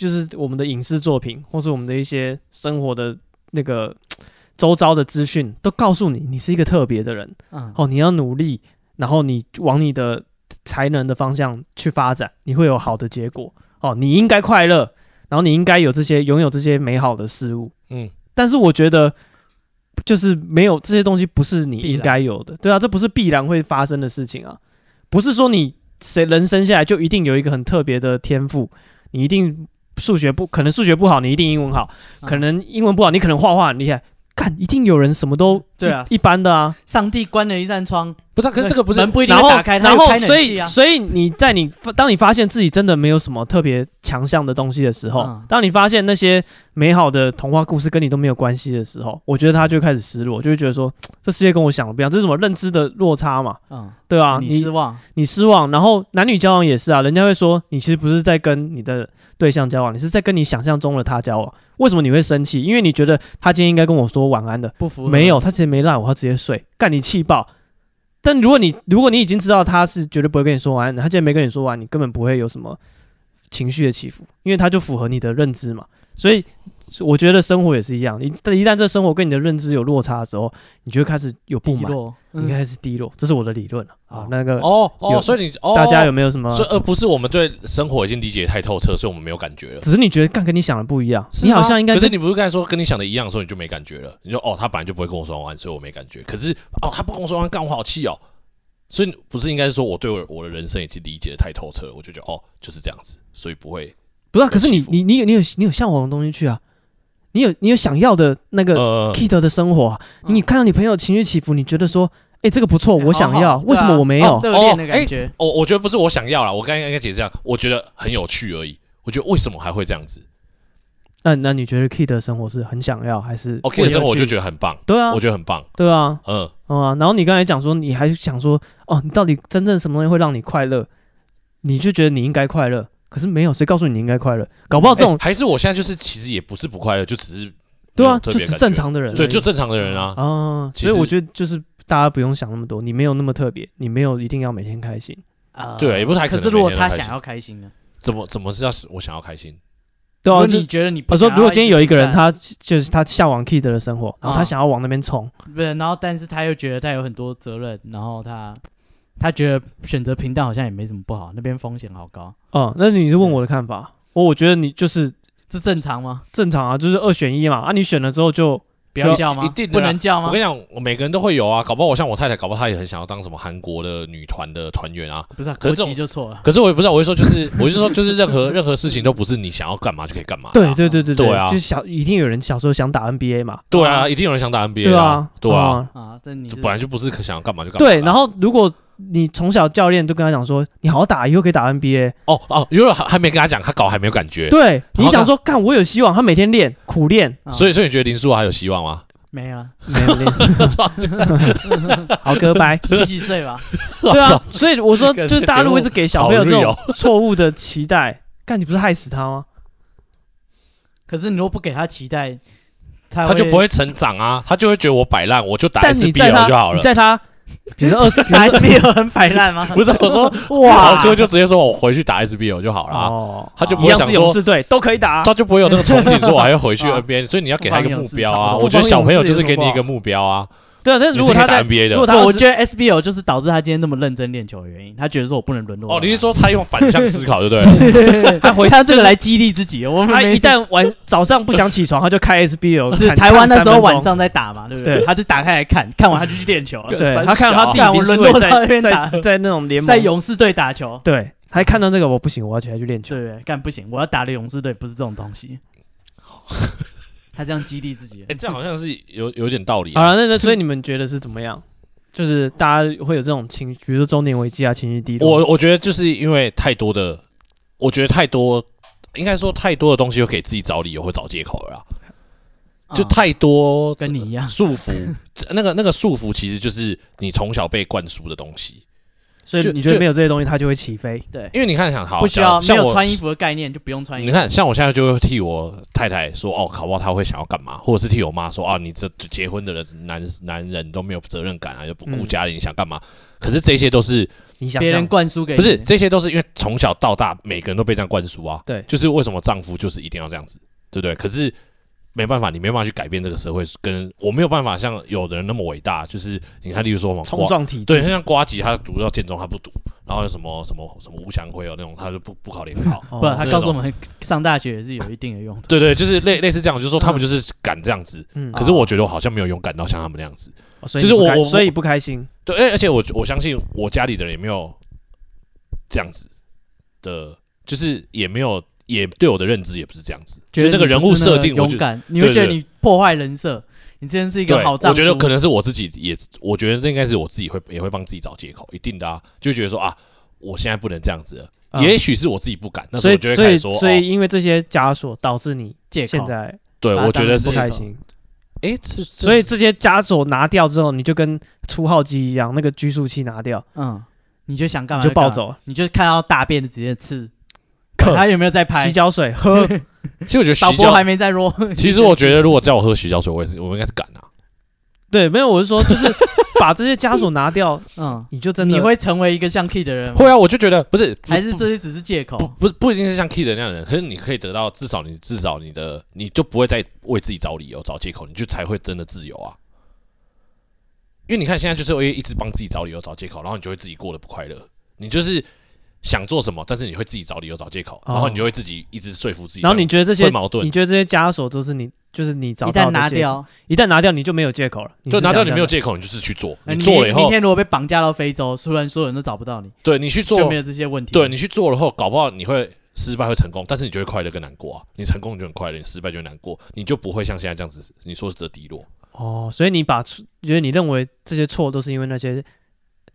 就是我们的影视作品，或是我们的一些生活的那个 [TSK] 周遭的资讯，都告诉你，你是一个特别的人。嗯，哦，你要努力，然后你往你的才能的方向去发展，你会有好的结果。哦，你应该快乐，然后你应该有这些拥有这些美好的事物。嗯。但是我觉得，就是没有这些东西不是你应该有的，对啊，这不是必然会发生的事情啊，不是说你谁人生下来就一定有一个很特别的天赋，你一定数学不可能数学不好，你一定英文好，可能英文不好，你可能画画很厉害。看，一定有人什么都对啊，一般的啊。上帝关了一扇窗，不是，可是这个不是门不一定打开，然后，所以，所以你在你当你发现自己真的没有什么特别强项的东西的时候，当你发现那些美好的童话故事跟你都没有关系的时候，我觉得他就开始失落，就会觉得说，[TSK] 这世界跟我想的不一样，这是什么认知的落差嘛？嗯，对啊，你失望，你失望，然后男女交往也是啊，人家会说你其实不是在跟你的对象交往，你是在跟你想象中的他交往。为什么你会生气？因为你觉得他今天应该跟我说晚安的，不服？没有，他直接没赖我，他直接睡，干你气爆。但如果你如果你已经知道他是绝对不会跟你说完的，他既然没跟你说完，你根本不会有什么情绪的起伏，因为他就符合你的认知嘛。所以我觉得生活也是一样，你一旦这生活跟你的认知有落差的时候，你就会开始有不满，你开始低落。这是我的理论啊。那个哦哦，所以你大家有没有什么？所以而不是我们对生活已经理解太透彻，所以我们没有感觉了。只是你觉得干跟你想的不一样，你好像应该。可是你不是刚才说跟你想的一样的时候，你就没感觉了？你说哦，他本来就不会跟我说晚安，所以我没感觉。可是哦，他不跟我说晚安，干我好气哦。所以不是应该是说我对我我的人生已经理解的太透彻了，我就觉得哦就是这样子，所以不会。不是，可是你你你有你有你有向往的东西去啊。你有你有想要的那个 Kid 的生活，你看到你朋友情绪起伏，你觉得说，哎，这个不错，我想要，为什么我没有？热恋的感觉，我我觉得不是我想要啦，我刚刚应该解释这样，我觉得很有趣而已。我觉得为什么还会这样子？那那你觉得 Kid 的生活是很想要，还是？Kid 的生活我就觉得很棒，对啊，我觉得很棒，对啊，嗯嗯啊。然后你刚才讲说，你还想说，哦，你到底真正什么东西会让你快乐？你就觉得你应该快乐，可是没有谁告诉你你应该快乐，搞不好这种还是我现在就是其实也不是不快乐，就只是。对啊，就只是正常的人，对，就正常的人啊。啊，所以我觉得就是大家不用想那么多，你没有那么特别，你没有一定要每天开心啊。对，也不太可能。可是如果他想要开心呢？怎么怎么是要我想要开心？对啊，你觉得你？我说如果今天有一个人，他就是他向往 Kid 的生活，然后他想要往那边冲，不是？然后但是他又觉得他有很多责任，然后他他觉得选择平淡好像也没什么不好，那边风险好高。哦，那你是问我的看法？我我觉得你就是。这正常吗？正常啊，就是二选一嘛。啊，你选了之后就不要叫吗？一定不能叫吗？我跟你讲，我每个人都会有啊。搞不好我像我太太，搞不好她也很想要当什么韩国的女团的团员啊。不是，啊可是就错了。可是我也不知道，我就说就是，我就说就是任何任何事情都不是你想要干嘛就可以干嘛。对对对对对啊！就是小一定有人小时候想打 NBA 嘛。对啊，一定有人想打 NBA。对啊，对啊。啊，这你本来就不是可想要干嘛就干嘛。对，然后如果。你从小教练就跟他讲说，你好好打，以后可以打 NBA。哦哦，因为还还没跟他讲，他搞还没有感觉。对，你想说，干我有希望，他每天练苦练。所以，所以你觉得林书豪还有希望吗？没有，没有练。[LAUGHS] [LAUGHS] 好，哥拜，洗洗睡吧。对啊，所以我说，就是大陆一直给小朋友这种错误的期待，干你不是害死他吗？可是你如果不给他期待，他就不会成长啊，他就会觉得我摆烂，我就打 SBL 就好了。在他。[LAUGHS] 比如说二十打 SBL 很摆烂吗？[LAUGHS] 不是，我说 [LAUGHS] 哇，哥就直接说我回去打 SBL 就好了。哦，他就不会想说勇士队都可以打，他就不会有那个憧憬说我还要回去 NBA。所以你要给他一个目标啊！我觉得小朋友就是给你一个目标啊。对啊，但是如果他在 NBA 的，如果他，我觉得 SBL 就是导致他今天那么认真练球的原因。他觉得说我不能沦落。哦，你是说他用反向思考，对不对？他回他这个来激励自己。我们他一旦晚 [LAUGHS] 早上不想起床，他就开 SBL。是台湾那时候晚上在打嘛，对不对？他就打开来看，看完他就去练球了。对，他看他弟弟沦落在那边打，在那种联盟，在勇士队打球。对，还看到那个我不行，我要起来去练球。对，干不行，我要打的勇士队不是这种东西。[LAUGHS] 他这样激励自己，哎，这样好像是有有点道理。好了，那那所以你们觉得是怎么样？就是大家会有这种情绪，比如说中年危机啊，情绪低落。我我觉得就是因为太多的，我觉得太多，应该说太多的东西，会给自己找理由，或找借口了。就太多跟你一样束缚，那个那个束缚，其实就是你从小被灌输的东西。所以你觉得没有这些东西，它就会起飞？对，因为你看，想好不需要没有穿衣服的概念，就不用穿衣服。你看，像我现在就会替我太太说，哦，考不好他会想要干嘛？或者是替我妈说，啊，你这结婚的人男男人都没有责任感啊，又不顾家里，你想干嘛？可是这些都是你想别人灌输给，不是这些都是因为从小到大每个人都被这样灌输啊。对，就是为什么丈夫就是一定要这样子，对不对？可是。没办法，你没办法去改变这个社会，跟我没有办法像有的人那么伟大。就是你看，例如说嘛，冲撞体制，对，像瓜吉，他读到建中他不读，然后有什么什么什么吴祥辉哦那种，他就不不考联考。不，他告诉我们上大学也是有一定的用。对对，就是类类似这样，就是说他们就是敢这样子。嗯。可是我觉得我好像没有勇敢到像他们那样子。就是我，所以不开心。对，而且我我相信我家里的人也没有这样子的，就是也没有。也对我的认知也不是这样子，觉得那个人物设定勇敢，你会觉得你破坏人设，你之前是一个好丈夫。我觉得可能是我自己也，我觉得这应该是我自己会也会帮自己找借口，一定的啊，就觉得说啊，我现在不能这样子了，也许是我自己不敢，那所以所以所以因为这些枷锁导致你借口，现在对我觉得是。不开心。哎，所以这些枷锁拿掉之后，你就跟出号机一样，那个拘束器拿掉，嗯，你就想干嘛就暴走，你就看到大便的直接刺。他有没有在拍洗脚水喝？[LAUGHS] 其实我觉得 [LAUGHS] 导播还没在说。[LAUGHS] 其实我觉得，如果叫我喝洗脚水，我也是，我应该是敢啊。对，没有，我是说，就是把这些枷锁拿掉，嗯，你就真的你会成为一个像 Key 的人。会啊，我就觉得不是，还是这些只是借口，不不不一定是像 Kid 那样的人，可是你可以得到至少你至少你的你就不会再为自己找理由找借口，你就才会真的自由啊。因为你看现在就是会一直帮自己找理由找借口，然后你就会自己过得不快乐，你就是。想做什么，但是你会自己找理由找借口，然后你就会自己一直说服自己。然后你觉得这些矛盾，你觉得这些枷锁都是你，就是你找到的。一旦拿掉，一旦拿掉，你就没有借口了。就拿掉你没有借口，你就是去做。你做了以后，明天如果被绑架到非洲，虽然所有人都找不到你，对你去做就没有这些问题。对你去做了后，搞不好你会失败会成功，但是你就会快乐跟难过啊。你成功就很快乐，你失败就难过，你就不会像现在这样子，你说是的低落。哦，所以你把觉得你认为这些错都是因为那些。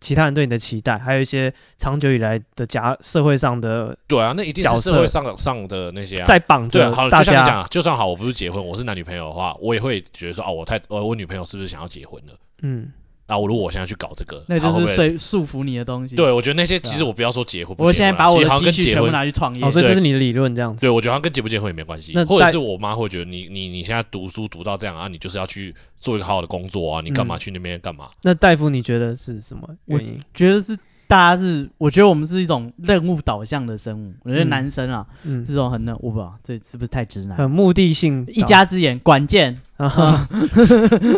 其他人对你的期待，还有一些长久以来的假社会上的对啊，那一定是社会上上的那些在绑着大家。就像，就算好，我不是结婚，我是男女朋友的话，我也会觉得说，哦，我太，我女朋友是不是想要结婚了？嗯。那我如果我现在去搞这个，那就是束束缚你的东西。对，我觉得那些其实我不要说结婚，我现在把我的积蓄全部拿去创业，哦所以这是你的理论这样子。对，我觉得好像跟结不结婚也没关系。或者是我妈会觉得你你你现在读书读到这样啊，你就是要去做一个好好的工作啊，你干嘛去那边干嘛？那大夫你觉得是什么原因？觉得是。大家是，我觉得我们是一种任务导向的生物。我觉得男生啊，嗯，这种很我不知道，这是不是太直男？很目的性，一家之言，管见啊，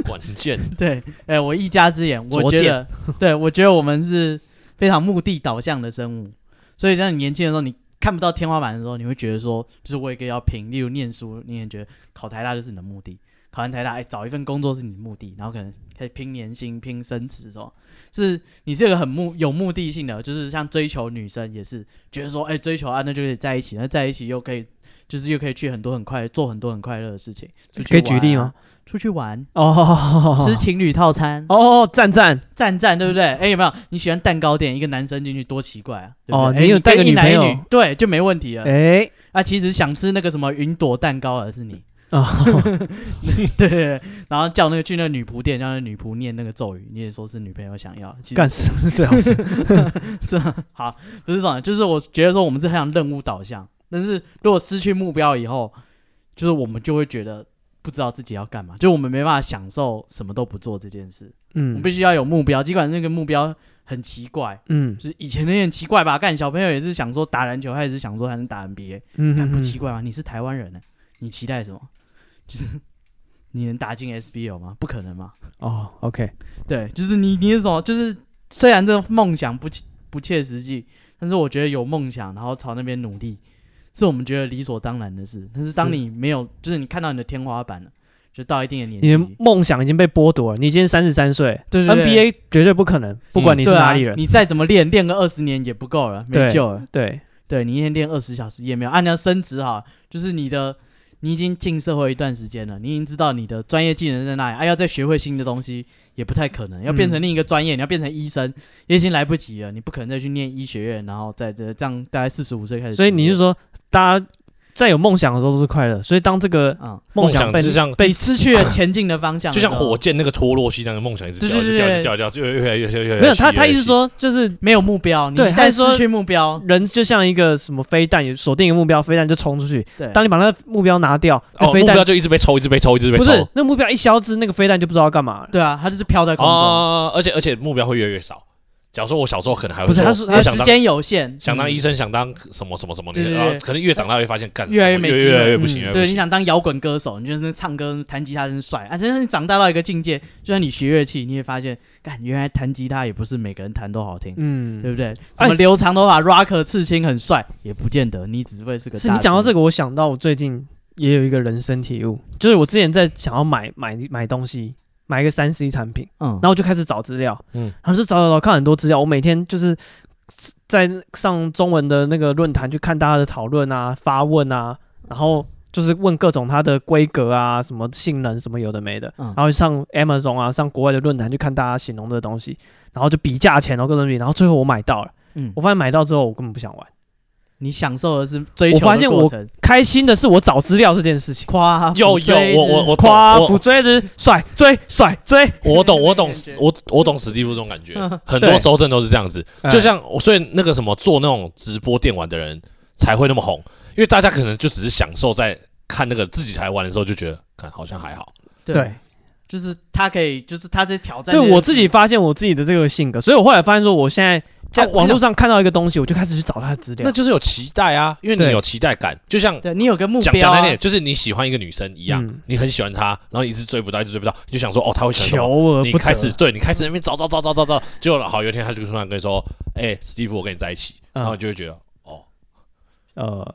管 [LAUGHS] 见。[LAUGHS] 对，哎，我一家之言，我觉得，对，我觉得我们是非常目的导向的生物。所以，当你年轻的时候，你看不到天花板的时候，你会觉得说，就是我一个要拼，例如念书，你也觉得考台大就是你的目的。考完台大，哎，找一份工作是你的目的，然后可能可以拼年薪、拼升职，是吧？是你是一个很目有目的性的，就是像追求女生也是觉得说，哎，追求啊，那就可以在一起，那在一起又可以，就是又可以去很多很快做很多很快乐的事情。出去啊，可以举例吗？出去玩哦，吃情侣套餐哦，赞赞赞赞，对不对？哎，有没有你喜欢蛋糕店？一个男生进去多奇怪啊！哦，你有带个女朋友，对，就没问题了。哎，啊，其实想吃那个什么云朵蛋糕的是你。啊，对，[LAUGHS] 对，然后叫那个去那个女仆店，叫那女仆念那个咒语，你也说是女朋友想要，其实干什么是最好是，[LAUGHS] 是啊，好，不是这种，就是我觉得说我们是很想任务导向，但是如果失去目标以后，就是我们就会觉得不知道自己要干嘛，就我们没办法享受什么都不做这件事，嗯，我们必须要有目标，尽管那个目标很奇怪，嗯，就是以前那些很奇怪吧，干小朋友也是想说打篮球，他也是想说还能打 NBA，嗯，不奇怪吗？你是台湾人呢，你期待什么？就是你能打进 SBL 吗？不可能嘛。哦，OK，对，就是你，你是什么？就是虽然这个梦想不不切实际，但是我觉得有梦想，然后朝那边努力，是我们觉得理所当然的事。但是当你没有，是就是你看到你的天花板了，就到一定的年纪，你的梦想已经被剥夺了。你今天三十三岁，对对对，NBA 绝对不可能，不管你是哪里人，嗯啊、你再怎么练，练个二十年也不够了，没救了。对对，对你一天练二十小时也没有，按照升职哈，就是你的。你已经进社会一段时间了，你已经知道你的专业技能在哪里，啊，要再学会新的东西也不太可能。要变成另一个专业，嗯、你要变成医生，也已经来不及了。你不可能再去念医学院，然后在这这样大概四十五岁开始。所以你是说，大家。在有梦想的时候都是快乐，所以当这个啊梦想被被失去了前进的方向，就像火箭那个脱落西那样的梦想一直掉，一直掉，一直掉，掉，越越来越越越没有他，他意思说就是没有目标，对，但是失去目标，人就像一个什么飞弹，锁定一个目标，飞弹就冲出去。对，当你把那个目标拿掉，目标就一直被抽，一直被抽，一直被抽。不是，那目标一消失，那个飞弹就不知道要干嘛。对啊，它就是飘在空中，而且而且目标会越来越少。假如说我小时候可能还会不是，他是他时间有限，想当医生，想当什么什么什么，然后可能越长大会发现，干越来越没越来越不行。对，你想当摇滚歌手，你就是唱歌弹吉他真帅啊！真的，你长大到一个境界，就算你学乐器，你会发现，干原来弹吉他也不是每个人弹都好听，嗯，对不对？什么留长头发 rock 刺青很帅，也不见得，你只会是个。是你讲到这个，我想到我最近也有一个人生体悟，就是我之前在想要买买买东西。买一个三 C 产品，嗯，然后我就开始找资料，嗯，然后就找找找，看很多资料。我每天就是在上中文的那个论坛去看大家的讨论啊、发问啊，然后就是问各种它的规格啊、什么性能、什么有的没的，嗯，然后上 Amazon 啊、上国外的论坛去看大家形容的东西，然后就比价钱，然后各种比，然后最后我买到了，嗯，我发现买到之后我根本不想玩。你享受的是追求的过程。我发现我开心的是我找资料这件事情。夸有有我我我夸虎追的甩追甩追。我懂我懂 [LAUGHS] 我我懂史蒂夫这种感觉，[LAUGHS] 很多时候真的都是这样子。就像所以那个什么做那种直播电玩的人才会那么红，因为大家可能就只是享受在看那个自己台玩的时候就觉得看好像还好。对，就是他可以，就是他在挑战。对我自己发现我自己的这个性格，所以我后来发现说我现在。在网络上看到一个东西，我就开始去找他的资料。那就是有期待啊，因为你有期待感，就像对你有个目标，讲难点，就是你喜欢一个女生一样，你很喜欢她，然后一直追不到，一直追不到，你就想说哦，她会求而不。你开始对你开始那边找找找找找找，结果好有一天他就突然跟你说，哎，史蒂夫，我跟你在一起，然后就会觉得哦，呃。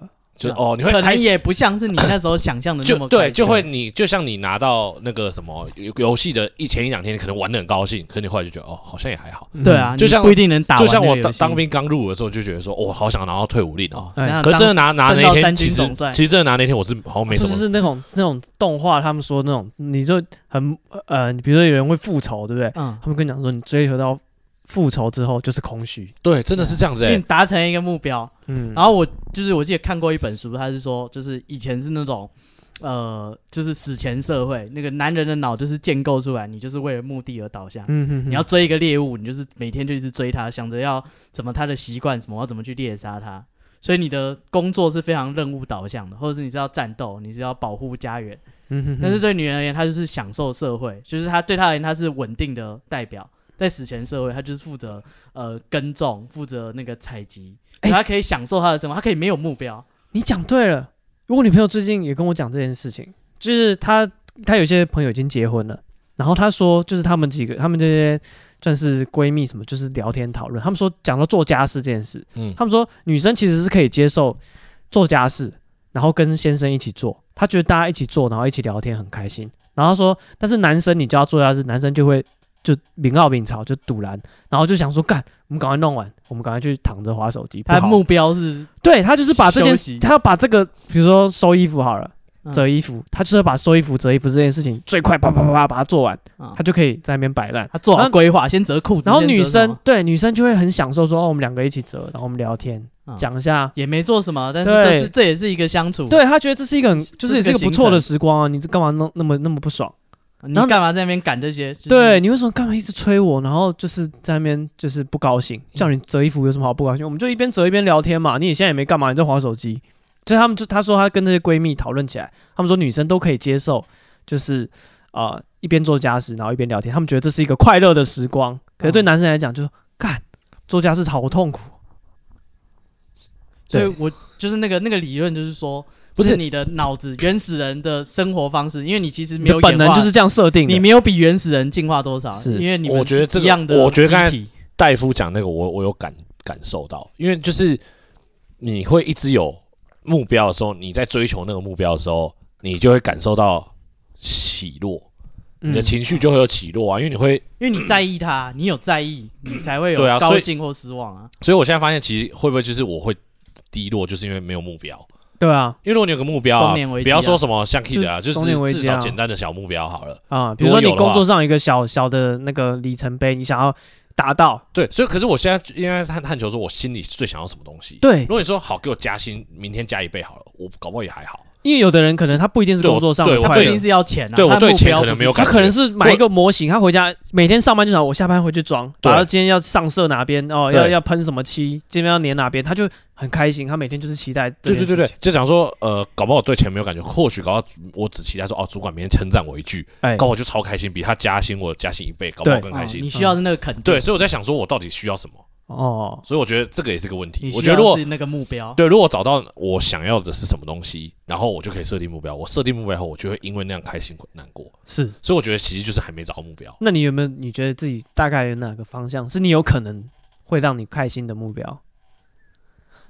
就哦，你会可能也不像是你那时候想象的那么就对，就会你就像你拿到那个什么游戏的一前一两天，你可能玩的很高兴，可是你后来就觉得哦，好像也还好。对啊，就像不一定能打。就像我当当兵刚入伍的时候，就觉得说，我好想拿到退伍令哦。可真的拿拿那天，其实其实真的拿那天，我是好像没什么。就是那种那种动画，他们说那种，你就很呃，比如说有人会复仇，对不对？嗯。他们跟你讲说，你追求到。复仇之后就是空虚，对，真的是这样子、欸。达成一个目标，嗯，然后我就是我记得看过一本书，他是说，就是以前是那种，呃，就是史前社会，那个男人的脑就是建构出来，你就是为了目的而导向，嗯哼哼，你要追一个猎物，你就是每天就一直追他，想着要怎么他的习惯什么，要怎么去猎杀他，所以你的工作是非常任务导向的，或者是你是要战斗，你是要保护家园，嗯哼哼，但是对女人而言，她就是享受社会，就是她对她而言，她是稳定的代表。在史前社会，他就是负责呃耕种，负责那个采集，欸、他可以享受他的生活，他可以没有目标。你讲对了，我女朋友最近也跟我讲这件事情，就是她她有些朋友已经结婚了，然后她说就是他们几个，他们这些算是闺蜜什么，就是聊天讨论，他们说讲到做家事这件事，嗯，他们说女生其实是可以接受做家事，然后跟先生一起做，她觉得大家一起做，然后一起聊天很开心。然后说，但是男生你叫他做家事，男生就会。就明奥明朝就堵拦，然后就想说干，我们赶快弄完，我们赶快去躺着划手机。他目标是，对他就是把这件事，他要把这个，比如说收衣服好了，折衣服，他就是要把收衣服、折衣服这件事情最快啪啪啪啪把它做完，他就可以在那边摆烂。他做好规划，先折裤子，然后女生对女生就会很享受说，哦，我们两个一起折，然后我们聊天，讲一下，也没做什么，但是这是这也是一个相处。对他觉得这是一个很，就是也是一个不错的时光啊，你这干嘛弄那么那么不爽？你干嘛在那边赶这些？就是、对，你为什么干嘛一直催我？然后就是在那边就是不高兴，叫你折衣服有什么好不高兴？我们就一边折一边聊天嘛。你也现在也没干嘛，你在划手机。所以他们就他说他跟那些闺蜜讨论起来，他们说女生都可以接受，就是啊、呃、一边做家事然后一边聊天，他们觉得这是一个快乐的时光。可是对男生来讲，就是干做家事好痛苦。所以我就是那个那个理论，就是说。不是你的脑子 [LAUGHS] 原始人的生活方式，因为你其实没有本能就是这样设定，你没有比原始人进化多少，是。因为你我觉得这个，我觉得刚才戴夫讲那个，我我有感感受到，因为就是你会一直有目标的时候，你在追求那个目标的时候，你就会感受到起落，你的情绪就会有起落啊，因为你会因为你在意他，你有在意，你才会有高兴或失望啊。所以我现在发现，其实会不会就是我会。低落就是因为没有目标，对啊，因为如果你有个目标啊，不要说什么像 Kid 啊，就是至少简单的小目标好了啊。比如说你工作上一个小小的那个里程碑，你想要达到，对，所以可是我现在应该探探求说，我心里最想要什么东西？对，如果你说好给我加薪，明天加一倍好了，我搞不好也还好。因为有的人可能他不一定是工作上，他不一定是要钱啊。对我对钱可能没有感觉，他可能是买一个模型，他回家每天上班就想我下班回去装，然后今天要上色哪边哦，要要喷什么漆，今天要粘哪边，他就很开心。他每天就是期待。对对对对，就讲说呃，搞不好对钱没有感觉，或许搞到我只期待说哦，主管明天称赞我一句，哎，搞我就超开心，比他加薪我加薪一倍，搞不好更开心。你需要的那个肯定。对，所以我在想说，我到底需要什么？哦，所以我觉得这个也是个问题。我觉得如果那个目标，对，如果找到我想要的是什么东西，然后我就可以设定目标。我设定目标后，我就会因为那样开心或难过。是，所以我觉得其实就是还没找到目标。那你有没有？你觉得自己大概有哪个方向是你有可能会让你开心的目标？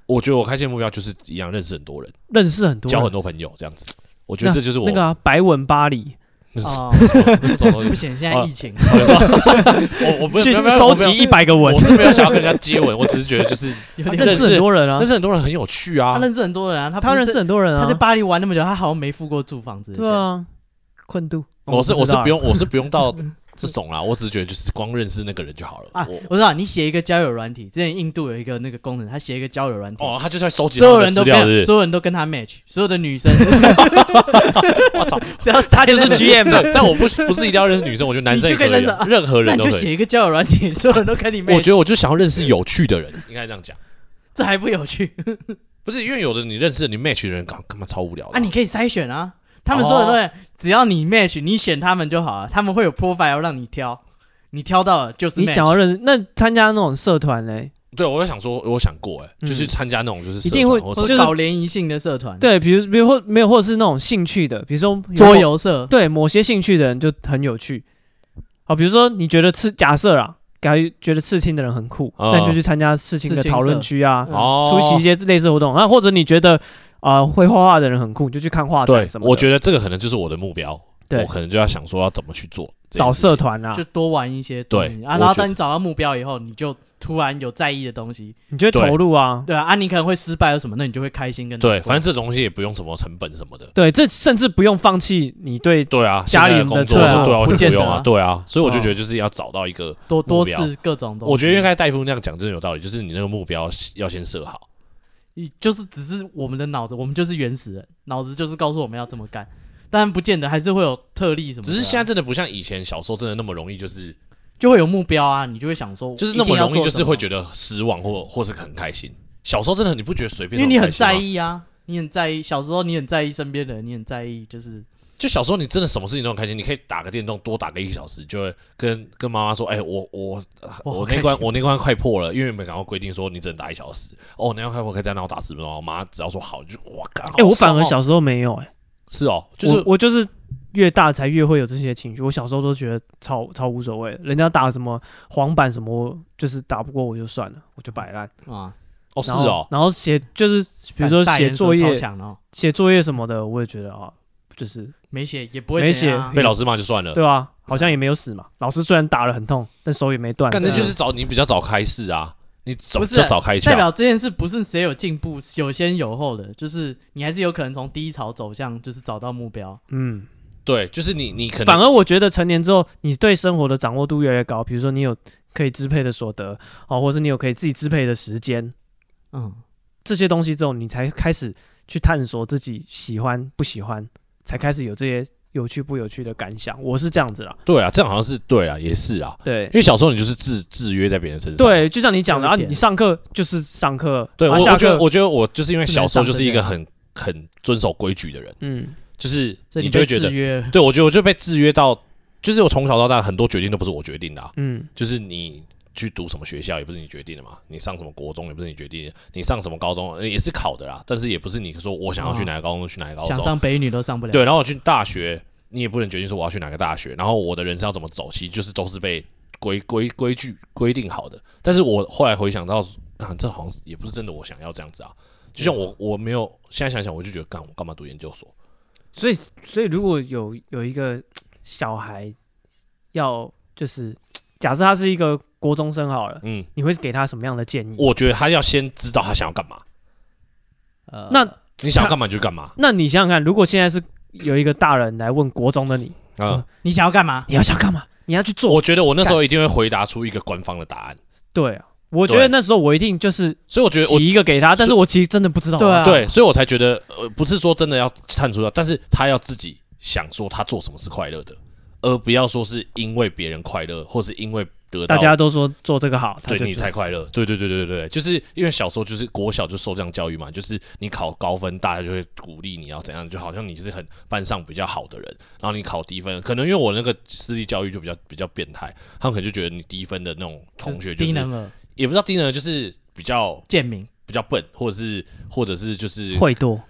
我觉得我开心的目标就是一样，认识很多人，认识很多，交很多朋友这样子。我觉得这就是我那个白文巴黎。[LAUGHS] 哦，不行，现在疫情，我我不是收集一百个吻，我是没有想要跟人家接吻，我只是觉得就是 [LAUGHS] 认识很多人啊，认识很多人很有趣啊，他认识很多人啊，他他认识很多人啊，他在巴黎玩那么久，他好像没付过住房子，对啊，困度，我是我是不用我是不用到。这种啦，我只是觉得就是光认识那个人就好了。啊。我知道你写一个交友软体，之前印度有一个那个功能，他写一个交友软体，哦，他就在收集所有人都跟所有人都跟他 match，所有的女生，[LAUGHS] 我操，只要他就是 GM 的，但我不不是一定要认识女生，我觉得男生也可以认识任何人，就写一个交友软体，所有人都跟你 match。我觉得我就想要认识有趣的人，应该这样讲，这还不有趣？不是因为有的你认识你 match 的人，干干嘛超无聊啊？你可以筛选啊，他们说的对，只要你 match，你选他们就好了，他们会有 profile 让你挑。你挑到了就是你想要认识，那参加那种社团嘞？对，我有想说，我想过哎，就是参加那种就是一定会就是搞联谊性的社团。对，比如比如或没有，或者是那种兴趣的，比如说桌游社。对，某些兴趣的人就很有趣。好，比如说你觉得刺假设啦，感觉觉得刺青的人很酷，那你就去参加刺青的讨论区啊，出席一些类似活动。啊，或者你觉得啊会画画的人很酷，就去看画展什么。我觉得这个可能就是我的目标。我可能就要想说要怎么去做，找社团啊，就多玩一些东西啊。然后当你找到目标以后，你就突然有在意的东西，你就会投入啊。对啊，啊，你可能会失败有什么，那你就会开心跟对。反正这种东西也不用什么成本什么的。对，这甚至不用放弃你对对啊家里的工作，对啊，不用啊，对啊。所以我就觉得就是要找到一个多多试各种东西。我觉得应该戴夫那样讲真的有道理，就是你那个目标要先设好。你就是只是我们的脑子，我们就是原始人，脑子就是告诉我们要这么干。但不见得，还是会有特例什么。只是现在真的不像以前小时候真的那么容易，就是就会有目标啊，你就会想说，就是那么容易，就是会觉得失望或或是很开心。小时候真的你不觉得随便？因为你很在意啊，你很在意。小时候你很在意身边的人，你很在意，就是就小时候你真的什么事情都很开心。你可以打个电动，多打个一个小时，就会跟跟妈妈说：“哎，我我我那关我那关快破了，因为没赶快规定说你只能打一小时。哦，那关快破可以再让我打十分钟。我妈只要说好，就哇靠！哎，我反而小时候没有哎。是哦，就是我就是越大才越会有这些情绪。我小时候都觉得超超无所谓，人家打什么黄板什么，就是打不过我就算了，我就摆烂啊。哦，是哦。然后写就是比如说写作业，写作业什么的，我也觉得啊，就是没写也不会没写，被老师骂就算了，对啊，好像也没有死嘛。[LAUGHS] 老师虽然打了很痛，但手也没断。但是就是早你比较早开始啊。你不是早开窍，代表这件事不是谁有进步，有先有后的，就是你还是有可能从低潮走向，就是找到目标。嗯，对，就是你，你可能反而我觉得成年之后，你对生活的掌握度越来越高。比如说，你有可以支配的所得，哦，或是你有可以自己支配的时间，嗯，这些东西之后，你才开始去探索自己喜欢不喜欢，才开始有这些。有趣不有趣的感想，我是这样子啦。对啊，这样好像是对啊，也是啊。对，因为小时候你就是制制约在别人身上。对，就像你讲的啊，你上课就是上课。对，我觉得我觉得我就是因为小时候就是一个很很遵守规矩的人。嗯，就是你就会觉得，对，我觉得我就被制约到，就是我从小到大很多决定都不是我决定的。嗯，就是你去读什么学校也不是你决定的嘛，你上什么国中也不是你决定的，你上什么高中也是考的啦，但是也不是你说我想要去哪个高中去哪个高中，想上北女都上不了。对，然后我去大学，你也不能决定说我要去哪个大学，然后我的人生要怎么走，其实就是都是被规规规矩规定好的。但是我后来回想到，啊，这好像也不是真的我想要这样子啊。就像我我没有现在想想，我就觉得干我干嘛读研究所？所以所以如果有有一个小孩要就是。假设他是一个国中生好了，嗯，你会给他什么样的建议？我觉得他要先知道他想要干嘛。呃，那你想要干嘛就干嘛。那你想想看，如果现在是有一个大人来问国中的你，啊，你想要干嘛？你要想干嘛？你要去做？我觉得我那时候一定会回答出一个官方的答案。对啊，我觉得那时候我一定就是，所以我觉得我一个给他，但是我其实真的不知道。对啊，对，所以我才觉得，呃，不是说真的要探出来，但是他要自己想说他做什么是快乐的，而不要说是因为别人快乐，或是因为得到。大家都说做这个好，对你才快乐。对对对对对对，就是因为小时候就是国小就受这样教育嘛，就是你考高分，大家就会鼓励你要怎样，就好像你就是很班上比较好的人，然后你考低分，可能因为我那个私立教育就比较比较变态，他们可能就觉得你低分的那种同学就是，是低能儿，也不知道低能儿，就是比较贱民，比较笨，或者是或者是就是会多，